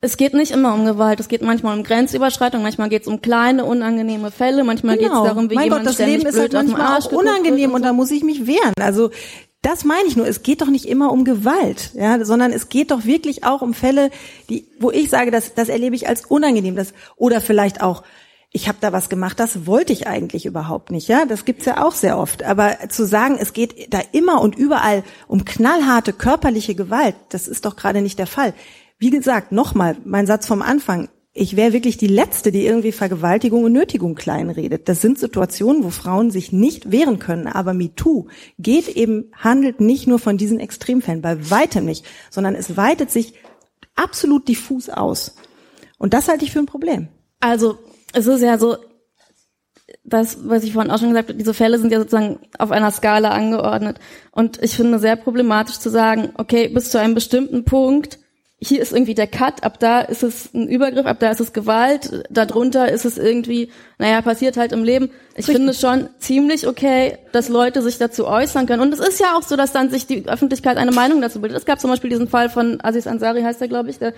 Es geht nicht immer um Gewalt, es geht manchmal um Grenzüberschreitung, manchmal geht es um kleine, unangenehme Fälle, manchmal genau. geht es darum, wie mein jemand Gott, das Leben ist halt manchmal auch unangenehm und, so. und da muss ich mich wehren. Also das meine ich nur. Es geht doch nicht immer um Gewalt, ja, sondern es geht doch wirklich auch um Fälle, die, wo ich sage, das, das erlebe ich als unangenehm, das oder vielleicht auch ich habe da was gemacht, das wollte ich eigentlich überhaupt nicht, ja, das gibt's ja auch sehr oft. Aber zu sagen, es geht da immer und überall um knallharte körperliche Gewalt, das ist doch gerade nicht der Fall. Wie gesagt, nochmal, mein Satz vom Anfang. Ich wäre wirklich die Letzte, die irgendwie Vergewaltigung und Nötigung kleinredet. Das sind Situationen, wo Frauen sich nicht wehren können. Aber MeToo geht eben, handelt nicht nur von diesen Extremfällen, bei weitem nicht, sondern es weitet sich absolut diffus aus. Und das halte ich für ein Problem. Also, es ist ja so, das, was ich vorhin auch schon gesagt habe, diese Fälle sind ja sozusagen auf einer Skala angeordnet. Und ich finde sehr problematisch zu sagen, okay, bis zu einem bestimmten Punkt hier ist irgendwie der Cut, ab da ist es ein Übergriff, ab da ist es Gewalt, darunter ist es irgendwie, naja, passiert halt im Leben. Ich Richtig. finde schon ziemlich okay, dass Leute sich dazu äußern können. Und es ist ja auch so, dass dann sich die Öffentlichkeit eine Meinung dazu bildet. Es gab zum Beispiel diesen Fall von Aziz Ansari, heißt er, glaube ich, der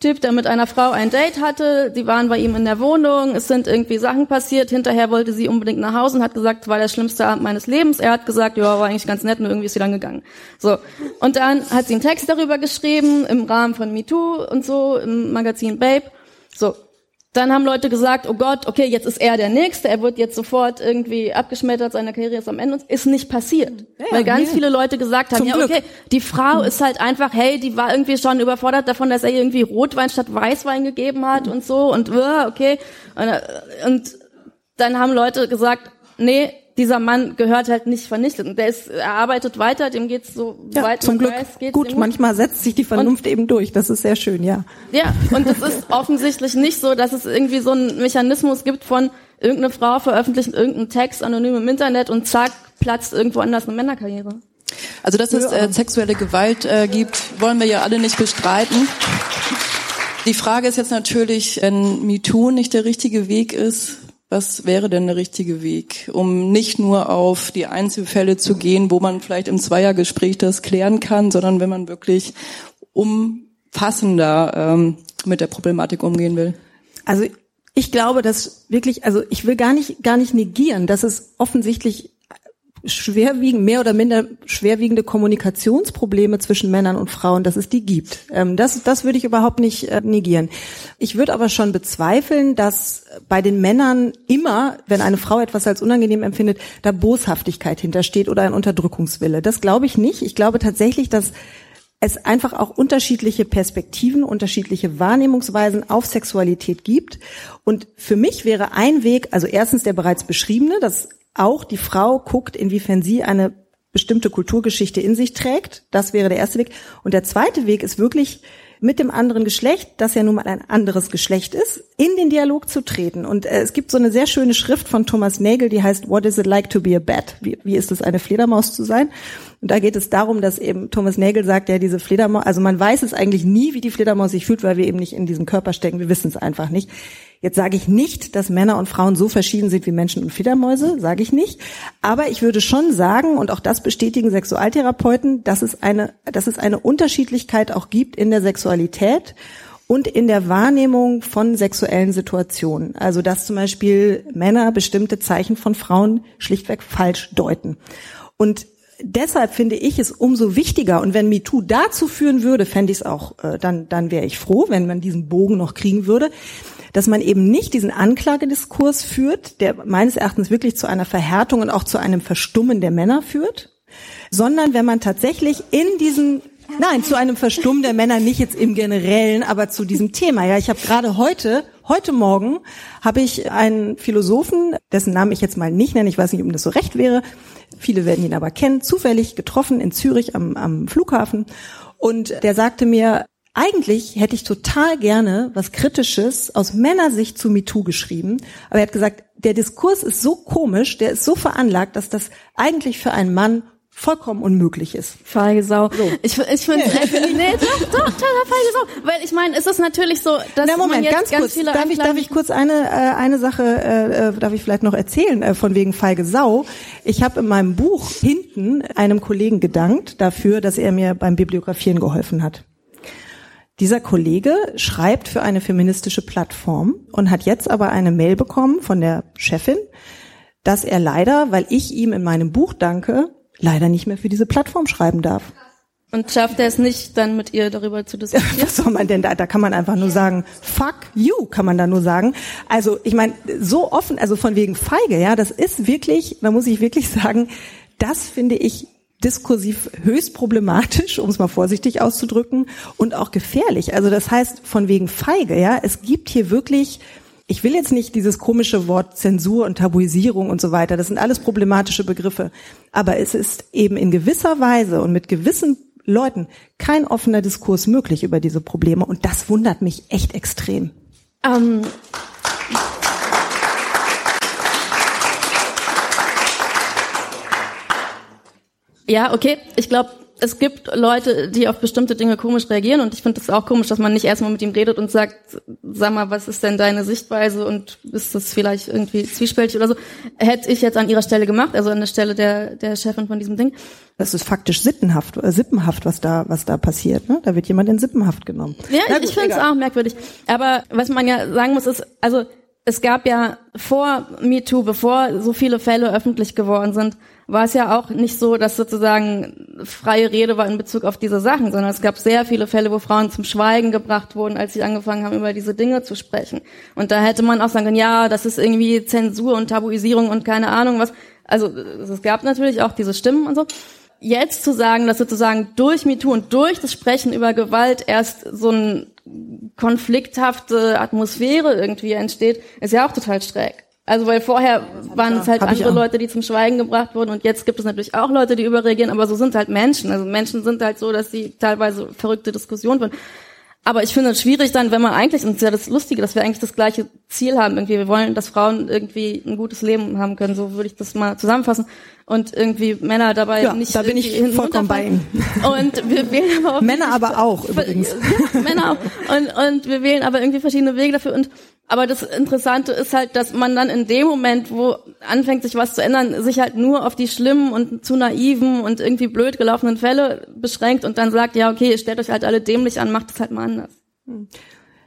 Typ, der mit einer Frau ein Date hatte. Die waren bei ihm in der Wohnung. Es sind irgendwie Sachen passiert. Hinterher wollte sie unbedingt nach Hause und hat gesagt, es war der schlimmste Abend meines Lebens. Er hat gesagt, ja, war eigentlich ganz nett, nur irgendwie ist sie dann gegangen. So. Und dann hat sie einen Text darüber geschrieben im Rahmen von MeToo und so im Magazin Babe. So. Dann haben Leute gesagt, oh Gott, okay, jetzt ist er der Nächste, er wird jetzt sofort irgendwie abgeschmettert, seine Karriere ist am Ende. Ist nicht passiert. Ja, weil ganz nee. viele Leute gesagt haben, Zum ja, Glück. okay, die Frau mhm. ist halt einfach, hey, die war irgendwie schon überfordert davon, dass er irgendwie Rotwein statt Weißwein gegeben hat und so und uh, okay. Und, äh, und dann haben Leute gesagt, nee, dieser Mann gehört halt nicht vernichtet. Und der ist, er arbeitet weiter, dem geht's so ja, weit zum Glück. Weiß, geht's gut, manchmal setzt sich die Vernunft und, eben durch. Das ist sehr schön, ja. Ja, und es ist offensichtlich nicht so, dass es irgendwie so einen Mechanismus gibt von irgendeine Frau veröffentlicht irgendeinen Text anonym im Internet und zack, platzt irgendwo anders eine Männerkarriere. Also dass es äh, sexuelle Gewalt äh, gibt, wollen wir ja alle nicht bestreiten. Die Frage ist jetzt natürlich, wenn MeToo nicht der richtige Weg ist, was wäre denn der richtige Weg, um nicht nur auf die Einzelfälle zu gehen, wo man vielleicht im Zweiergespräch das klären kann, sondern wenn man wirklich umfassender ähm, mit der Problematik umgehen will? Also Ich glaube, dass wirklich, also ich will gar nicht, gar nicht negieren, dass es offensichtlich schwerwiegend, mehr oder minder schwerwiegende Kommunikationsprobleme zwischen Männern und Frauen, dass es die gibt. Ähm, das, das würde ich überhaupt nicht äh, negieren. Ich würde aber schon bezweifeln, dass bei den Männern immer, wenn eine Frau etwas als unangenehm empfindet, da Boshaftigkeit hintersteht oder ein Unterdrückungswille. Das glaube ich nicht. Ich glaube tatsächlich, dass es einfach auch unterschiedliche Perspektiven, unterschiedliche Wahrnehmungsweisen auf Sexualität gibt. Und für mich wäre ein Weg, also erstens der bereits beschriebene, dass auch die Frau guckt, inwiefern sie eine bestimmte Kulturgeschichte in sich trägt. Das wäre der erste Weg. Und der zweite Weg ist wirklich mit dem anderen Geschlecht, das ja nun mal ein anderes Geschlecht ist, in den Dialog zu treten. Und äh, es gibt so eine sehr schöne Schrift von Thomas Nagel, die heißt What is it like to be a bat? Wie, wie ist es, eine Fledermaus zu sein? Und da geht es darum, dass eben Thomas Nagel sagt, ja, diese Fledermaus, also man weiß es eigentlich nie, wie die Fledermaus sich fühlt, weil wir eben nicht in diesem Körper stecken. Wir wissen es einfach nicht. Jetzt sage ich nicht, dass Männer und Frauen so verschieden sind wie Menschen und Fledermäuse, sage ich nicht. Aber ich würde schon sagen, und auch das bestätigen Sexualtherapeuten, dass es eine, dass es eine Unterschiedlichkeit auch gibt in der Sexualität und in der Wahrnehmung von sexuellen Situationen. Also dass zum Beispiel Männer bestimmte Zeichen von Frauen schlichtweg falsch deuten. Und deshalb finde ich es umso wichtiger. Und wenn MeToo dazu führen würde, fände ich es auch, äh, dann, dann wäre ich froh, wenn man diesen Bogen noch kriegen würde dass man eben nicht diesen Anklagediskurs führt, der meines Erachtens wirklich zu einer Verhärtung und auch zu einem Verstummen der Männer führt, sondern wenn man tatsächlich in diesen Nein, zu einem Verstummen der Männer nicht jetzt im Generellen, aber zu diesem Thema. Ja, ich habe gerade heute, heute Morgen, habe ich einen Philosophen, dessen Namen ich jetzt mal nicht nenne, ich weiß nicht, ob das so recht wäre. Viele werden ihn aber kennen, zufällig getroffen in Zürich am, am Flughafen. Und der sagte mir, eigentlich hätte ich total gerne was Kritisches aus Männersicht zu MeToo geschrieben, aber er hat gesagt, der Diskurs ist so komisch, der ist so veranlagt, dass das eigentlich für einen Mann vollkommen unmöglich ist. Feige Sau. So. Ich, ich finde nee. nee, doch, doch, total feige Sau. Weil ich meine, es ist natürlich so, dass Na, Moment, man jetzt ganz, ganz kurz. viele darf ich, darf ich kurz eine, äh, eine Sache, äh, äh, darf ich vielleicht noch erzählen, äh, von wegen feige Sau. Ich habe in meinem Buch hinten einem Kollegen gedankt dafür, dass er mir beim Bibliografieren geholfen hat. Dieser Kollege schreibt für eine feministische Plattform und hat jetzt aber eine Mail bekommen von der Chefin, dass er leider, weil ich ihm in meinem Buch danke, leider nicht mehr für diese Plattform schreiben darf. Und schafft er es nicht, dann mit ihr darüber zu diskutieren? Was soll man denn da? Da kann man einfach nur sagen, fuck you, kann man da nur sagen. Also ich meine, so offen, also von wegen feige, ja, das ist wirklich, da muss ich wirklich sagen, das finde ich diskursiv höchst problematisch, um es mal vorsichtig auszudrücken, und auch gefährlich. Also das heißt, von wegen feige, ja, es gibt hier wirklich, ich will jetzt nicht dieses komische Wort Zensur und Tabuisierung und so weiter, das sind alles problematische Begriffe, aber es ist eben in gewisser Weise und mit gewissen Leuten kein offener Diskurs möglich über diese Probleme und das wundert mich echt extrem. Ähm Ja, okay. Ich glaube, es gibt Leute, die auf bestimmte Dinge komisch reagieren und ich finde es auch komisch, dass man nicht erstmal mit ihm redet und sagt, sag mal, was ist denn deine Sichtweise und ist das vielleicht irgendwie zwiespältig oder so. Hätte ich jetzt an ihrer Stelle gemacht, also an der Stelle der, der Chefin von diesem Ding. Das ist faktisch sittenhaft, äh, sippenhaft, was da, was da passiert. Ne? Da wird jemand in Sippenhaft genommen. Ja, gut, ich finde es auch merkwürdig. Aber was man ja sagen muss, ist, also es gab ja vor MeToo, bevor so viele Fälle öffentlich geworden sind, war es ja auch nicht so, dass sozusagen freie Rede war in Bezug auf diese Sachen, sondern es gab sehr viele Fälle, wo Frauen zum Schweigen gebracht wurden, als sie angefangen haben, über diese Dinge zu sprechen. Und da hätte man auch sagen können, ja, das ist irgendwie Zensur und Tabuisierung und keine Ahnung was. Also es gab natürlich auch diese Stimmen und so. Jetzt zu sagen, dass sozusagen durch MeToo und durch das Sprechen über Gewalt erst so eine konflikthafte Atmosphäre irgendwie entsteht, ist ja auch total schräg. Also weil vorher waren es halt andere Leute, die zum Schweigen gebracht wurden und jetzt gibt es natürlich auch Leute, die überreagieren, aber so sind halt Menschen. Also Menschen sind halt so, dass sie teilweise verrückte Diskussionen führen. Aber ich finde es schwierig dann, wenn man eigentlich, und das ist ja das Lustige, dass wir eigentlich das gleiche Ziel haben, irgendwie, wir wollen, dass Frauen irgendwie ein gutes Leben haben können, so würde ich das mal zusammenfassen. Und irgendwie Männer dabei ja, nicht. Da bin ich vollkommen bei Ihnen. Und wir wählen aber auch Männer aber auch übrigens. Ja, Männer auch. Und, und wir wählen aber irgendwie verschiedene Wege dafür. Und aber das Interessante ist halt, dass man dann in dem Moment, wo anfängt sich was zu ändern, sich halt nur auf die schlimmen und zu naiven und irgendwie blöd gelaufenen Fälle beschränkt und dann sagt, ja, okay, ihr stellt euch halt alle dämlich an, macht es halt mal anders. Hm.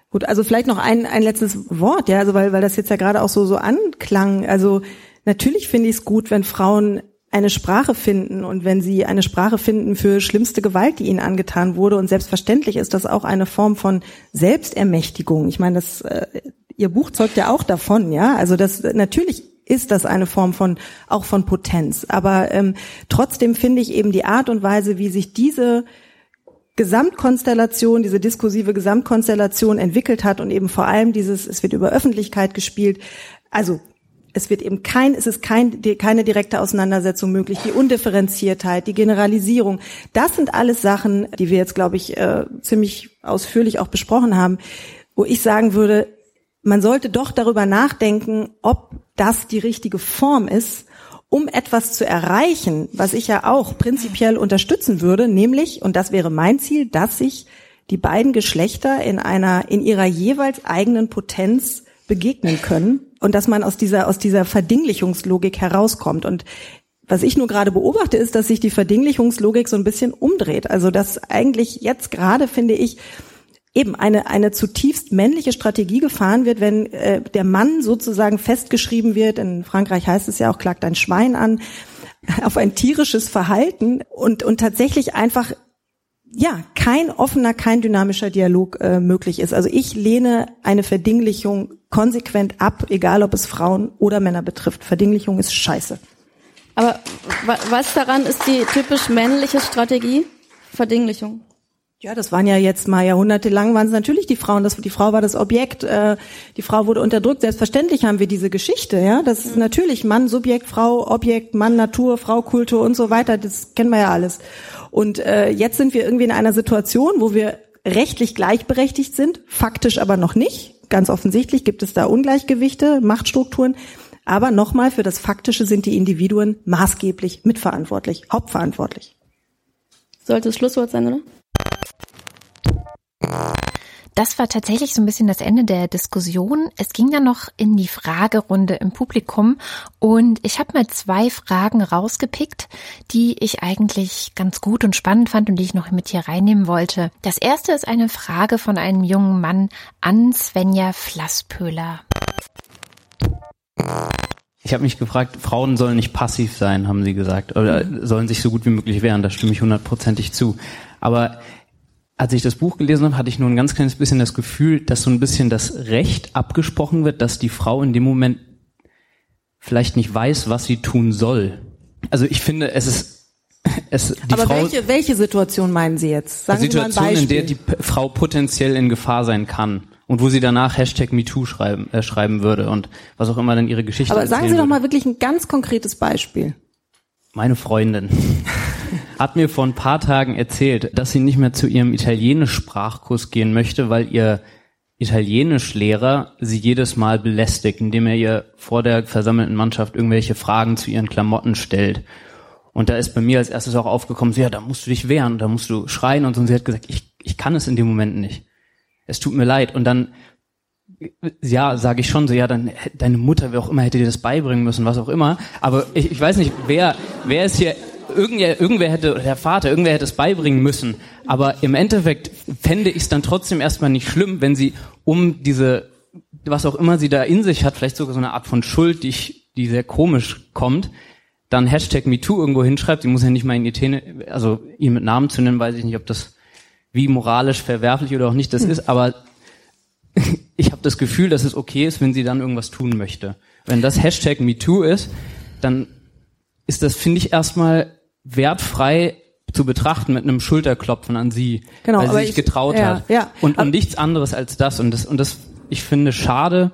Gut, also vielleicht noch ein, ein letztes Wort, ja, also weil, weil das jetzt ja gerade auch so, so anklang. Also natürlich finde ich es gut, wenn Frauen eine Sprache finden und wenn sie eine Sprache finden für schlimmste Gewalt, die ihnen angetan wurde. Und selbstverständlich ist das auch eine Form von Selbstermächtigung. Ich meine, das, äh, ihr Buch zeugt ja auch davon, ja. Also das natürlich ist das eine Form von auch von Potenz. Aber ähm, trotzdem finde ich eben die Art und Weise, wie sich diese Gesamtkonstellation, diese diskursive Gesamtkonstellation entwickelt hat und eben vor allem dieses, es wird über Öffentlichkeit gespielt. Also es wird eben kein, es ist kein, keine direkte Auseinandersetzung möglich. Die Undifferenziertheit, die Generalisierung, das sind alles Sachen, die wir jetzt, glaube ich, äh, ziemlich ausführlich auch besprochen haben, wo ich sagen würde, man sollte doch darüber nachdenken, ob das die richtige Form ist, um etwas zu erreichen, was ich ja auch prinzipiell unterstützen würde, nämlich, und das wäre mein Ziel, dass sich die beiden Geschlechter in einer, in ihrer jeweils eigenen Potenz begegnen können und dass man aus dieser, aus dieser Verdinglichungslogik herauskommt. Und was ich nur gerade beobachte, ist, dass sich die Verdinglichungslogik so ein bisschen umdreht. Also, dass eigentlich jetzt gerade, finde ich, eben eine, eine zutiefst männliche Strategie gefahren wird, wenn äh, der Mann sozusagen festgeschrieben wird, in Frankreich heißt es ja auch, klagt ein Schwein an, auf ein tierisches Verhalten und, und tatsächlich einfach ja, kein offener, kein dynamischer Dialog äh, möglich ist. Also ich lehne eine Verdinglichung konsequent ab, egal ob es Frauen oder Männer betrifft. Verdinglichung ist scheiße. Aber was daran ist die typisch männliche Strategie? Verdinglichung. Ja, das waren ja jetzt mal jahrhundertelang waren es natürlich die Frauen. Das, die Frau war das Objekt. Äh, die Frau wurde unterdrückt. Selbstverständlich haben wir diese Geschichte. Ja, das ist natürlich Mann, Subjekt, Frau, Objekt, Mann, Natur, Frau, Kultur und so weiter. Das kennen wir ja alles. Und äh, jetzt sind wir irgendwie in einer Situation, wo wir rechtlich gleichberechtigt sind, faktisch aber noch nicht. Ganz offensichtlich gibt es da Ungleichgewichte, Machtstrukturen. Aber nochmal, für das Faktische sind die Individuen maßgeblich mitverantwortlich, hauptverantwortlich. Sollte das Schlusswort sein, oder? Das war tatsächlich so ein bisschen das Ende der Diskussion. Es ging dann noch in die Fragerunde im Publikum und ich habe mal zwei Fragen rausgepickt, die ich eigentlich ganz gut und spannend fand und die ich noch mit hier reinnehmen wollte. Das erste ist eine Frage von einem jungen Mann an Svenja Flasspöhler. Ich habe mich gefragt, Frauen sollen nicht passiv sein, haben sie gesagt, oder sollen sich so gut wie möglich wehren. Da stimme ich hundertprozentig zu. Aber als ich das Buch gelesen habe, hatte ich nur ein ganz kleines bisschen das Gefühl, dass so ein bisschen das Recht abgesprochen wird, dass die Frau in dem Moment vielleicht nicht weiß, was sie tun soll. Also ich finde, es ist es, die Aber Frau, welche, welche Situation meinen Sie jetzt? Sagen Situation, Sie mal ein Beispiel. in der die Frau potenziell in Gefahr sein kann und wo sie danach Hashtag MeToo schreiben, äh, schreiben würde und was auch immer dann ihre Geschichte Aber sagen Sie doch mal wirklich ein ganz konkretes Beispiel. Meine Freundin hat mir vor ein paar Tagen erzählt, dass sie nicht mehr zu ihrem Italienisch-Sprachkurs gehen möchte, weil ihr Italienischlehrer sie jedes Mal belästigt, indem er ihr vor der versammelten Mannschaft irgendwelche Fragen zu ihren Klamotten stellt. Und da ist bei mir als erstes auch aufgekommen, so, ja, da musst du dich wehren, da musst du schreien und so. Und sie hat gesagt, ich, ich kann es in dem Moment nicht. Es tut mir leid. Und dann, ja, sage ich schon so, ja, dann deine Mutter, wer auch immer, hätte dir das beibringen müssen, was auch immer. Aber ich, ich weiß nicht, wer, wer ist hier irgendwer, irgendwer hätte, der Vater, irgendwer hätte es beibringen müssen. Aber im Endeffekt fände ich es dann trotzdem erstmal nicht schlimm, wenn sie um diese, was auch immer sie da in sich hat, vielleicht sogar so eine Art von Schuld, die, ich, die sehr komisch kommt, dann Hashtag MeToo irgendwo hinschreibt. Sie muss ja nicht mal in ihr Tene, also ihn mit Namen zu nennen, weiß ich nicht, ob das wie moralisch verwerflich oder auch nicht das hm. ist, aber ich habe das Gefühl, dass es okay ist, wenn sie dann irgendwas tun möchte. Wenn das Hashtag MeToo ist, dann ist das, finde ich, erstmal wertfrei zu betrachten mit einem Schulterklopfen an sie, genau, weil sie sich ich, getraut ja, hat. Ja, und, und nichts anderes als das. Und das, und das, ich finde schade,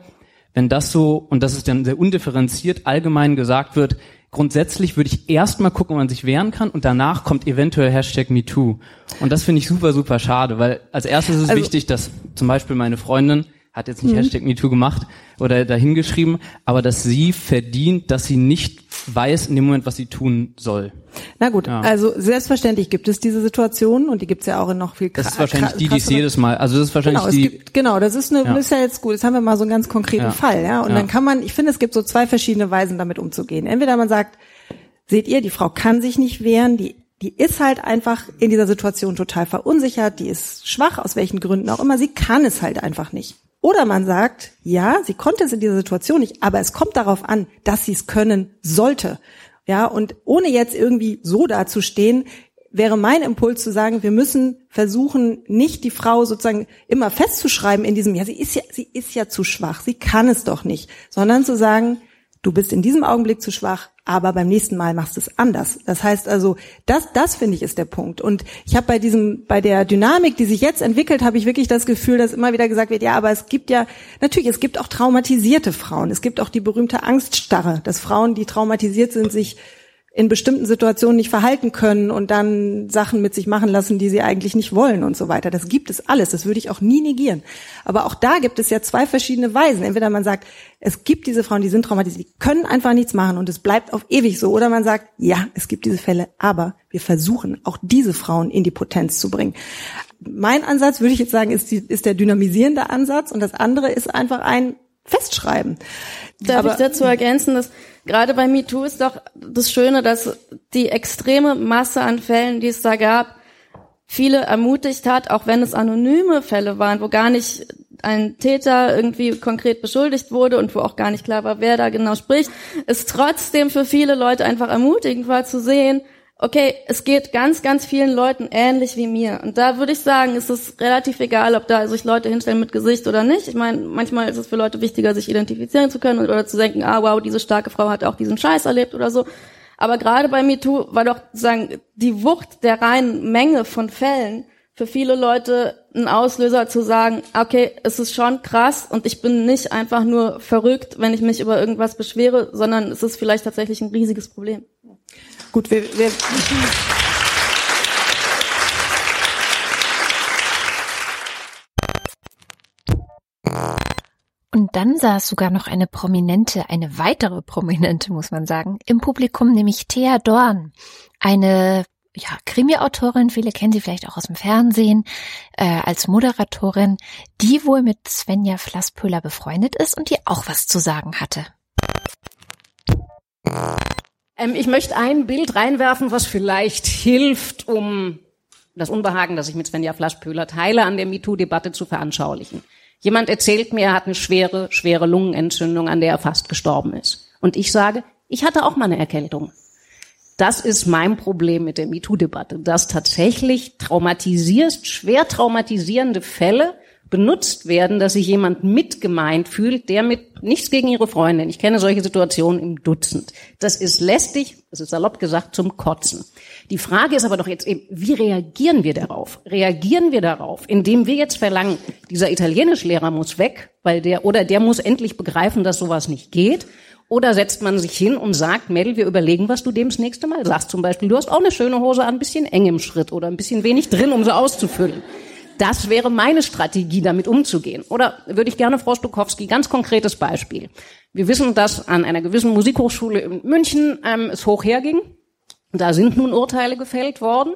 wenn das so, und das ist dann sehr undifferenziert allgemein gesagt wird, grundsätzlich würde ich erstmal gucken, ob man sich wehren kann und danach kommt eventuell Hashtag MeToo. Und das finde ich super, super schade, weil als erstes ist es also, wichtig, dass zum Beispiel meine Freundin hat jetzt nicht mhm. Hashtag MeToo gemacht oder dahingeschrieben, aber dass sie verdient, dass sie nicht weiß in dem Moment, was sie tun soll. Na gut, ja. also selbstverständlich gibt es diese Situation und die gibt es ja auch in noch viel Das ist wahrscheinlich die, die es jedes Mal, also das ist wahrscheinlich genau, die. Gibt, genau, das ist eine, ja. ist ja jetzt gut, jetzt haben wir mal so einen ganz konkreten ja. Fall, ja. Und dann kann man, ich finde, es gibt so zwei verschiedene Weisen, damit umzugehen. Entweder man sagt, seht ihr, die Frau kann sich nicht wehren, die die ist halt einfach in dieser Situation total verunsichert, die ist schwach, aus welchen Gründen auch immer, sie kann es halt einfach nicht. Oder man sagt, ja, sie konnte es in dieser Situation nicht, aber es kommt darauf an, dass sie es können sollte. Ja, und ohne jetzt irgendwie so dazustehen, wäre mein Impuls zu sagen, wir müssen versuchen, nicht die Frau sozusagen immer festzuschreiben in diesem, ja, sie ist ja, sie ist ja zu schwach, sie kann es doch nicht, sondern zu sagen, du bist in diesem Augenblick zu schwach, aber beim nächsten Mal machst du es anders. Das heißt also, das, das finde ich ist der Punkt. Und ich habe bei diesem, bei der Dynamik, die sich jetzt entwickelt, habe ich wirklich das Gefühl, dass immer wieder gesagt wird, ja, aber es gibt ja, natürlich, es gibt auch traumatisierte Frauen. Es gibt auch die berühmte Angststarre, dass Frauen, die traumatisiert sind, sich in bestimmten Situationen nicht verhalten können und dann Sachen mit sich machen lassen, die sie eigentlich nicht wollen und so weiter. Das gibt es alles. Das würde ich auch nie negieren. Aber auch da gibt es ja zwei verschiedene Weisen. Entweder man sagt, es gibt diese Frauen, die sind traumatisiert, die können einfach nichts machen und es bleibt auf ewig so. Oder man sagt, ja, es gibt diese Fälle, aber wir versuchen auch diese Frauen in die Potenz zu bringen. Mein Ansatz, würde ich jetzt sagen, ist, die, ist der dynamisierende Ansatz und das andere ist einfach ein Festschreiben. Darf aber, ich dazu ergänzen, dass gerade bei MeToo ist doch das Schöne, dass die extreme Masse an Fällen, die es da gab, viele ermutigt hat, auch wenn es anonyme Fälle waren, wo gar nicht ein Täter irgendwie konkret beschuldigt wurde und wo auch gar nicht klar war, wer da genau spricht, es trotzdem für viele Leute einfach ermutigend war zu sehen, okay, es geht ganz, ganz vielen Leuten ähnlich wie mir. Und da würde ich sagen, ist es relativ egal, ob da sich Leute hinstellen mit Gesicht oder nicht. Ich meine, manchmal ist es für Leute wichtiger, sich identifizieren zu können oder zu denken, ah wow, diese starke Frau hat auch diesen Scheiß erlebt oder so. Aber gerade bei MeToo war doch sagen die Wucht der reinen Menge von Fällen für viele Leute ein Auslöser zu sagen, okay, es ist schon krass und ich bin nicht einfach nur verrückt, wenn ich mich über irgendwas beschwere, sondern es ist vielleicht tatsächlich ein riesiges Problem. Gut, wir, wir Und dann saß sogar noch eine Prominente, eine weitere Prominente, muss man sagen, im Publikum, nämlich Thea Dorn. Eine ja, Krimi-Autorin, viele kennen sie vielleicht auch aus dem Fernsehen, äh, als Moderatorin, die wohl mit Svenja Flasspöhler befreundet ist und die auch was zu sagen hatte. Ähm, ich möchte ein Bild reinwerfen, was vielleicht hilft, um das Unbehagen, das ich mit Svenja Flaschpöhler teile, an der MeToo-Debatte zu veranschaulichen. Jemand erzählt mir, er hat eine schwere, schwere Lungenentzündung, an der er fast gestorben ist. Und ich sage, ich hatte auch mal eine Erkältung. Das ist mein Problem mit der MeToo-Debatte, dass tatsächlich traumatisierst, schwer traumatisierende Fälle benutzt werden, dass sich jemand mitgemeint fühlt, der mit nichts gegen ihre Freundin. Ich kenne solche Situationen im Dutzend. Das ist lästig, das ist salopp gesagt, zum Kotzen. Die Frage ist aber doch jetzt eben, wie reagieren wir darauf? Reagieren wir darauf, indem wir jetzt verlangen, dieser Italienischlehrer muss weg, weil der, oder der muss endlich begreifen, dass sowas nicht geht? Oder setzt man sich hin und sagt, Mädel, wir überlegen, was du dem das nächste Mal sagst. Zum Beispiel, du hast auch eine schöne Hose an, ein bisschen eng im Schritt oder ein bisschen wenig drin, um sie auszufüllen. Das wäre meine Strategie, damit umzugehen. Oder würde ich gerne, Frau Stokowski, ganz konkretes Beispiel. Wir wissen, dass an einer gewissen Musikhochschule in München ähm, es hoch herging. Da sind nun Urteile gefällt worden.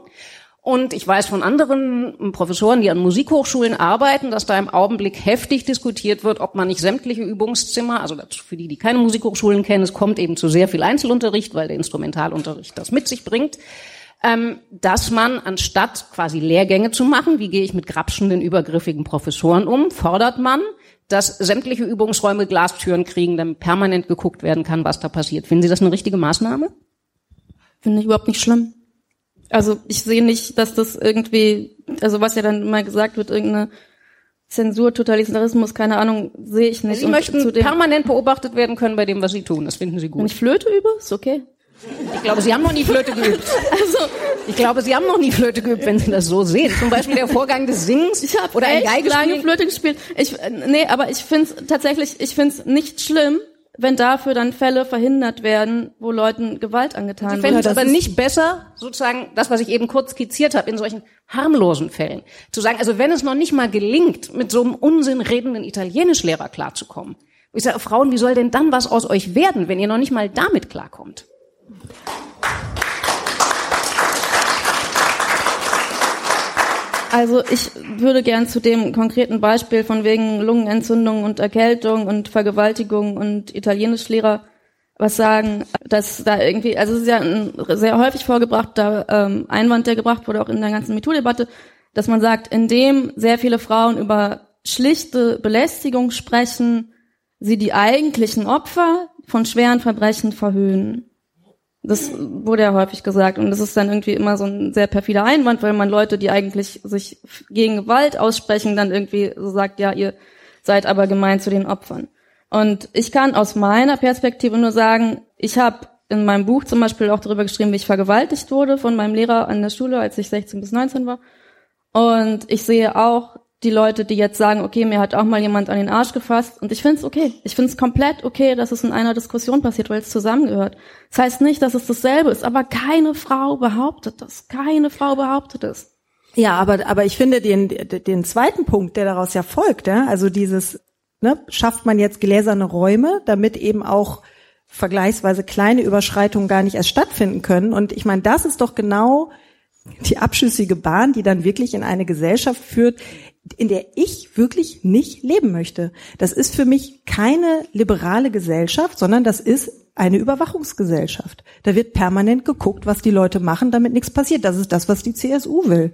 Und ich weiß von anderen Professoren, die an Musikhochschulen arbeiten, dass da im Augenblick heftig diskutiert wird, ob man nicht sämtliche Übungszimmer, also für die, die keine Musikhochschulen kennen, es kommt eben zu sehr viel Einzelunterricht, weil der Instrumentalunterricht das mit sich bringt, ähm, dass man anstatt quasi Lehrgänge zu machen, wie gehe ich mit grapschenden, übergriffigen Professoren um, fordert man, dass sämtliche Übungsräume Glastüren kriegen, damit permanent geguckt werden kann, was da passiert. Finden Sie das eine richtige Maßnahme? Finde ich überhaupt nicht schlimm. Also ich sehe nicht, dass das irgendwie, also was ja dann immer gesagt wird, irgendeine Zensur, Totalitarismus, keine Ahnung, sehe ich nicht. Sie möchten permanent beobachtet werden können bei dem, was Sie tun. Das finden Sie gut. Wenn ich Flöte übe, ist okay. Ich glaube, Sie haben noch nie Flöte geübt. Also, ich glaube, Sie haben noch nie Flöte geübt, wenn Sie das so sehen. Zum Beispiel der Vorgang des Singens ich oder ein Geigespiel. lange Flöte gespielt. Ich, nee, aber ich finde es tatsächlich, ich finde es nicht schlimm, wenn dafür dann Fälle verhindert werden, wo Leuten Gewalt angetan wird. Ich aber nicht besser, sozusagen das, was ich eben kurz skizziert habe, in solchen harmlosen Fällen. Zu sagen, also wenn es noch nicht mal gelingt, mit so einem Unsinn redenden Italienischlehrer klarzukommen. Ich sage, Frauen, wie soll denn dann was aus euch werden, wenn ihr noch nicht mal damit klarkommt? Also ich würde gern zu dem konkreten Beispiel von wegen Lungenentzündung und Erkältung und Vergewaltigung und Italienischlehrer was sagen, dass da irgendwie, also es ist ja ein sehr häufig vorgebrachter ähm, Einwand, der gebracht wurde, auch in der ganzen MeToo-Debatte, dass man sagt, indem sehr viele Frauen über schlichte Belästigung sprechen, sie die eigentlichen Opfer von schweren Verbrechen verhöhnen. Das wurde ja häufig gesagt und das ist dann irgendwie immer so ein sehr perfider Einwand, weil man Leute, die eigentlich sich gegen Gewalt aussprechen, dann irgendwie so sagt, ja, ihr seid aber gemein zu den Opfern. Und ich kann aus meiner Perspektive nur sagen, ich habe in meinem Buch zum Beispiel auch darüber geschrieben, wie ich vergewaltigt wurde von meinem Lehrer an der Schule, als ich 16 bis 19 war. Und ich sehe auch die Leute, die jetzt sagen, okay, mir hat auch mal jemand an den Arsch gefasst. Und ich finde es okay. Ich finde es komplett okay, dass es in einer Diskussion passiert, weil es zusammengehört. Das heißt nicht, dass es dasselbe ist, aber keine Frau behauptet das. Keine Frau behauptet es. Ja, aber, aber ich finde den, den zweiten Punkt, der daraus ja folgt, ja, also dieses, ne, schafft man jetzt gläserne Räume, damit eben auch vergleichsweise kleine Überschreitungen gar nicht erst stattfinden können. Und ich meine, das ist doch genau die abschüssige Bahn, die dann wirklich in eine Gesellschaft führt, in der ich wirklich nicht leben möchte. Das ist für mich keine liberale Gesellschaft, sondern das ist eine Überwachungsgesellschaft. Da wird permanent geguckt, was die Leute machen, damit nichts passiert. Das ist das, was die CSU will.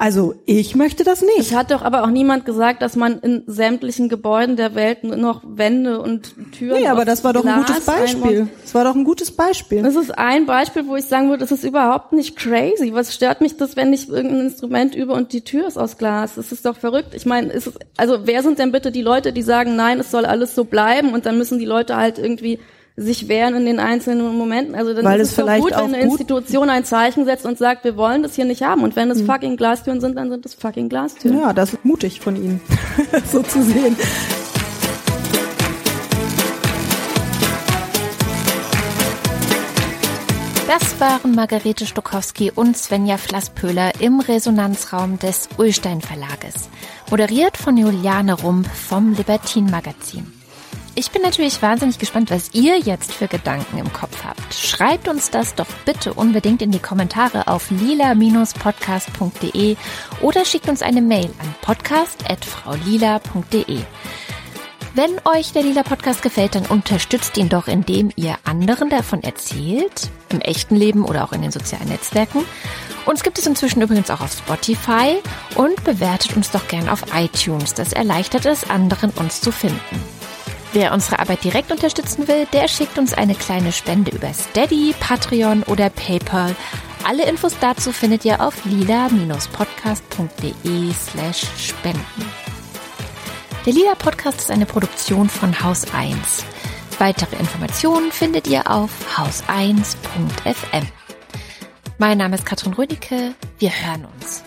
Also ich möchte das nicht. Es hat doch aber auch niemand gesagt, dass man in sämtlichen Gebäuden der Welt nur noch Wände und Türen. Nee, aber das war doch ein gutes Beispiel. Das war doch ein gutes Beispiel. Das ist ein Beispiel, wo ich sagen würde, das ist überhaupt nicht crazy. Was stört mich das, wenn ich irgendein Instrument übe und die Tür ist aus Glas? Das ist doch verrückt. Ich meine, ist es, also wer sind denn bitte die Leute, die sagen, nein, es soll alles so bleiben und dann müssen die Leute halt irgendwie sich wehren in den einzelnen Momenten. Also dann Weil ist es vielleicht gut, wenn auch eine gut- Institution ein Zeichen setzt und sagt, wir wollen das hier nicht haben. Und wenn es fucking Glastüren sind, dann sind es fucking Glastüren. Ja, das ist mutig von Ihnen, so zu sehen. Das waren Margarete Stokowski und Svenja Flasspöhler im Resonanzraum des Ullstein Verlages. Moderiert von Juliane Rump vom Libertin Magazin. Ich bin natürlich wahnsinnig gespannt, was ihr jetzt für Gedanken im Kopf habt. Schreibt uns das doch bitte unbedingt in die Kommentare auf lila-podcast.de oder schickt uns eine Mail an podcast.fraulila.de. Wenn euch der Lila Podcast gefällt, dann unterstützt ihn doch, indem ihr anderen davon erzählt, im echten Leben oder auch in den sozialen Netzwerken. Uns gibt es inzwischen übrigens auch auf Spotify und bewertet uns doch gern auf iTunes. Das erleichtert es anderen, uns zu finden. Wer unsere Arbeit direkt unterstützen will, der schickt uns eine kleine Spende über Steady, Patreon oder PayPal. Alle Infos dazu findet ihr auf lila-podcast.de slash spenden. Der Lila Podcast ist eine Produktion von Haus 1. Weitere Informationen findet ihr auf haus1.fm. Mein Name ist Katrin Rödicke. Wir hören uns.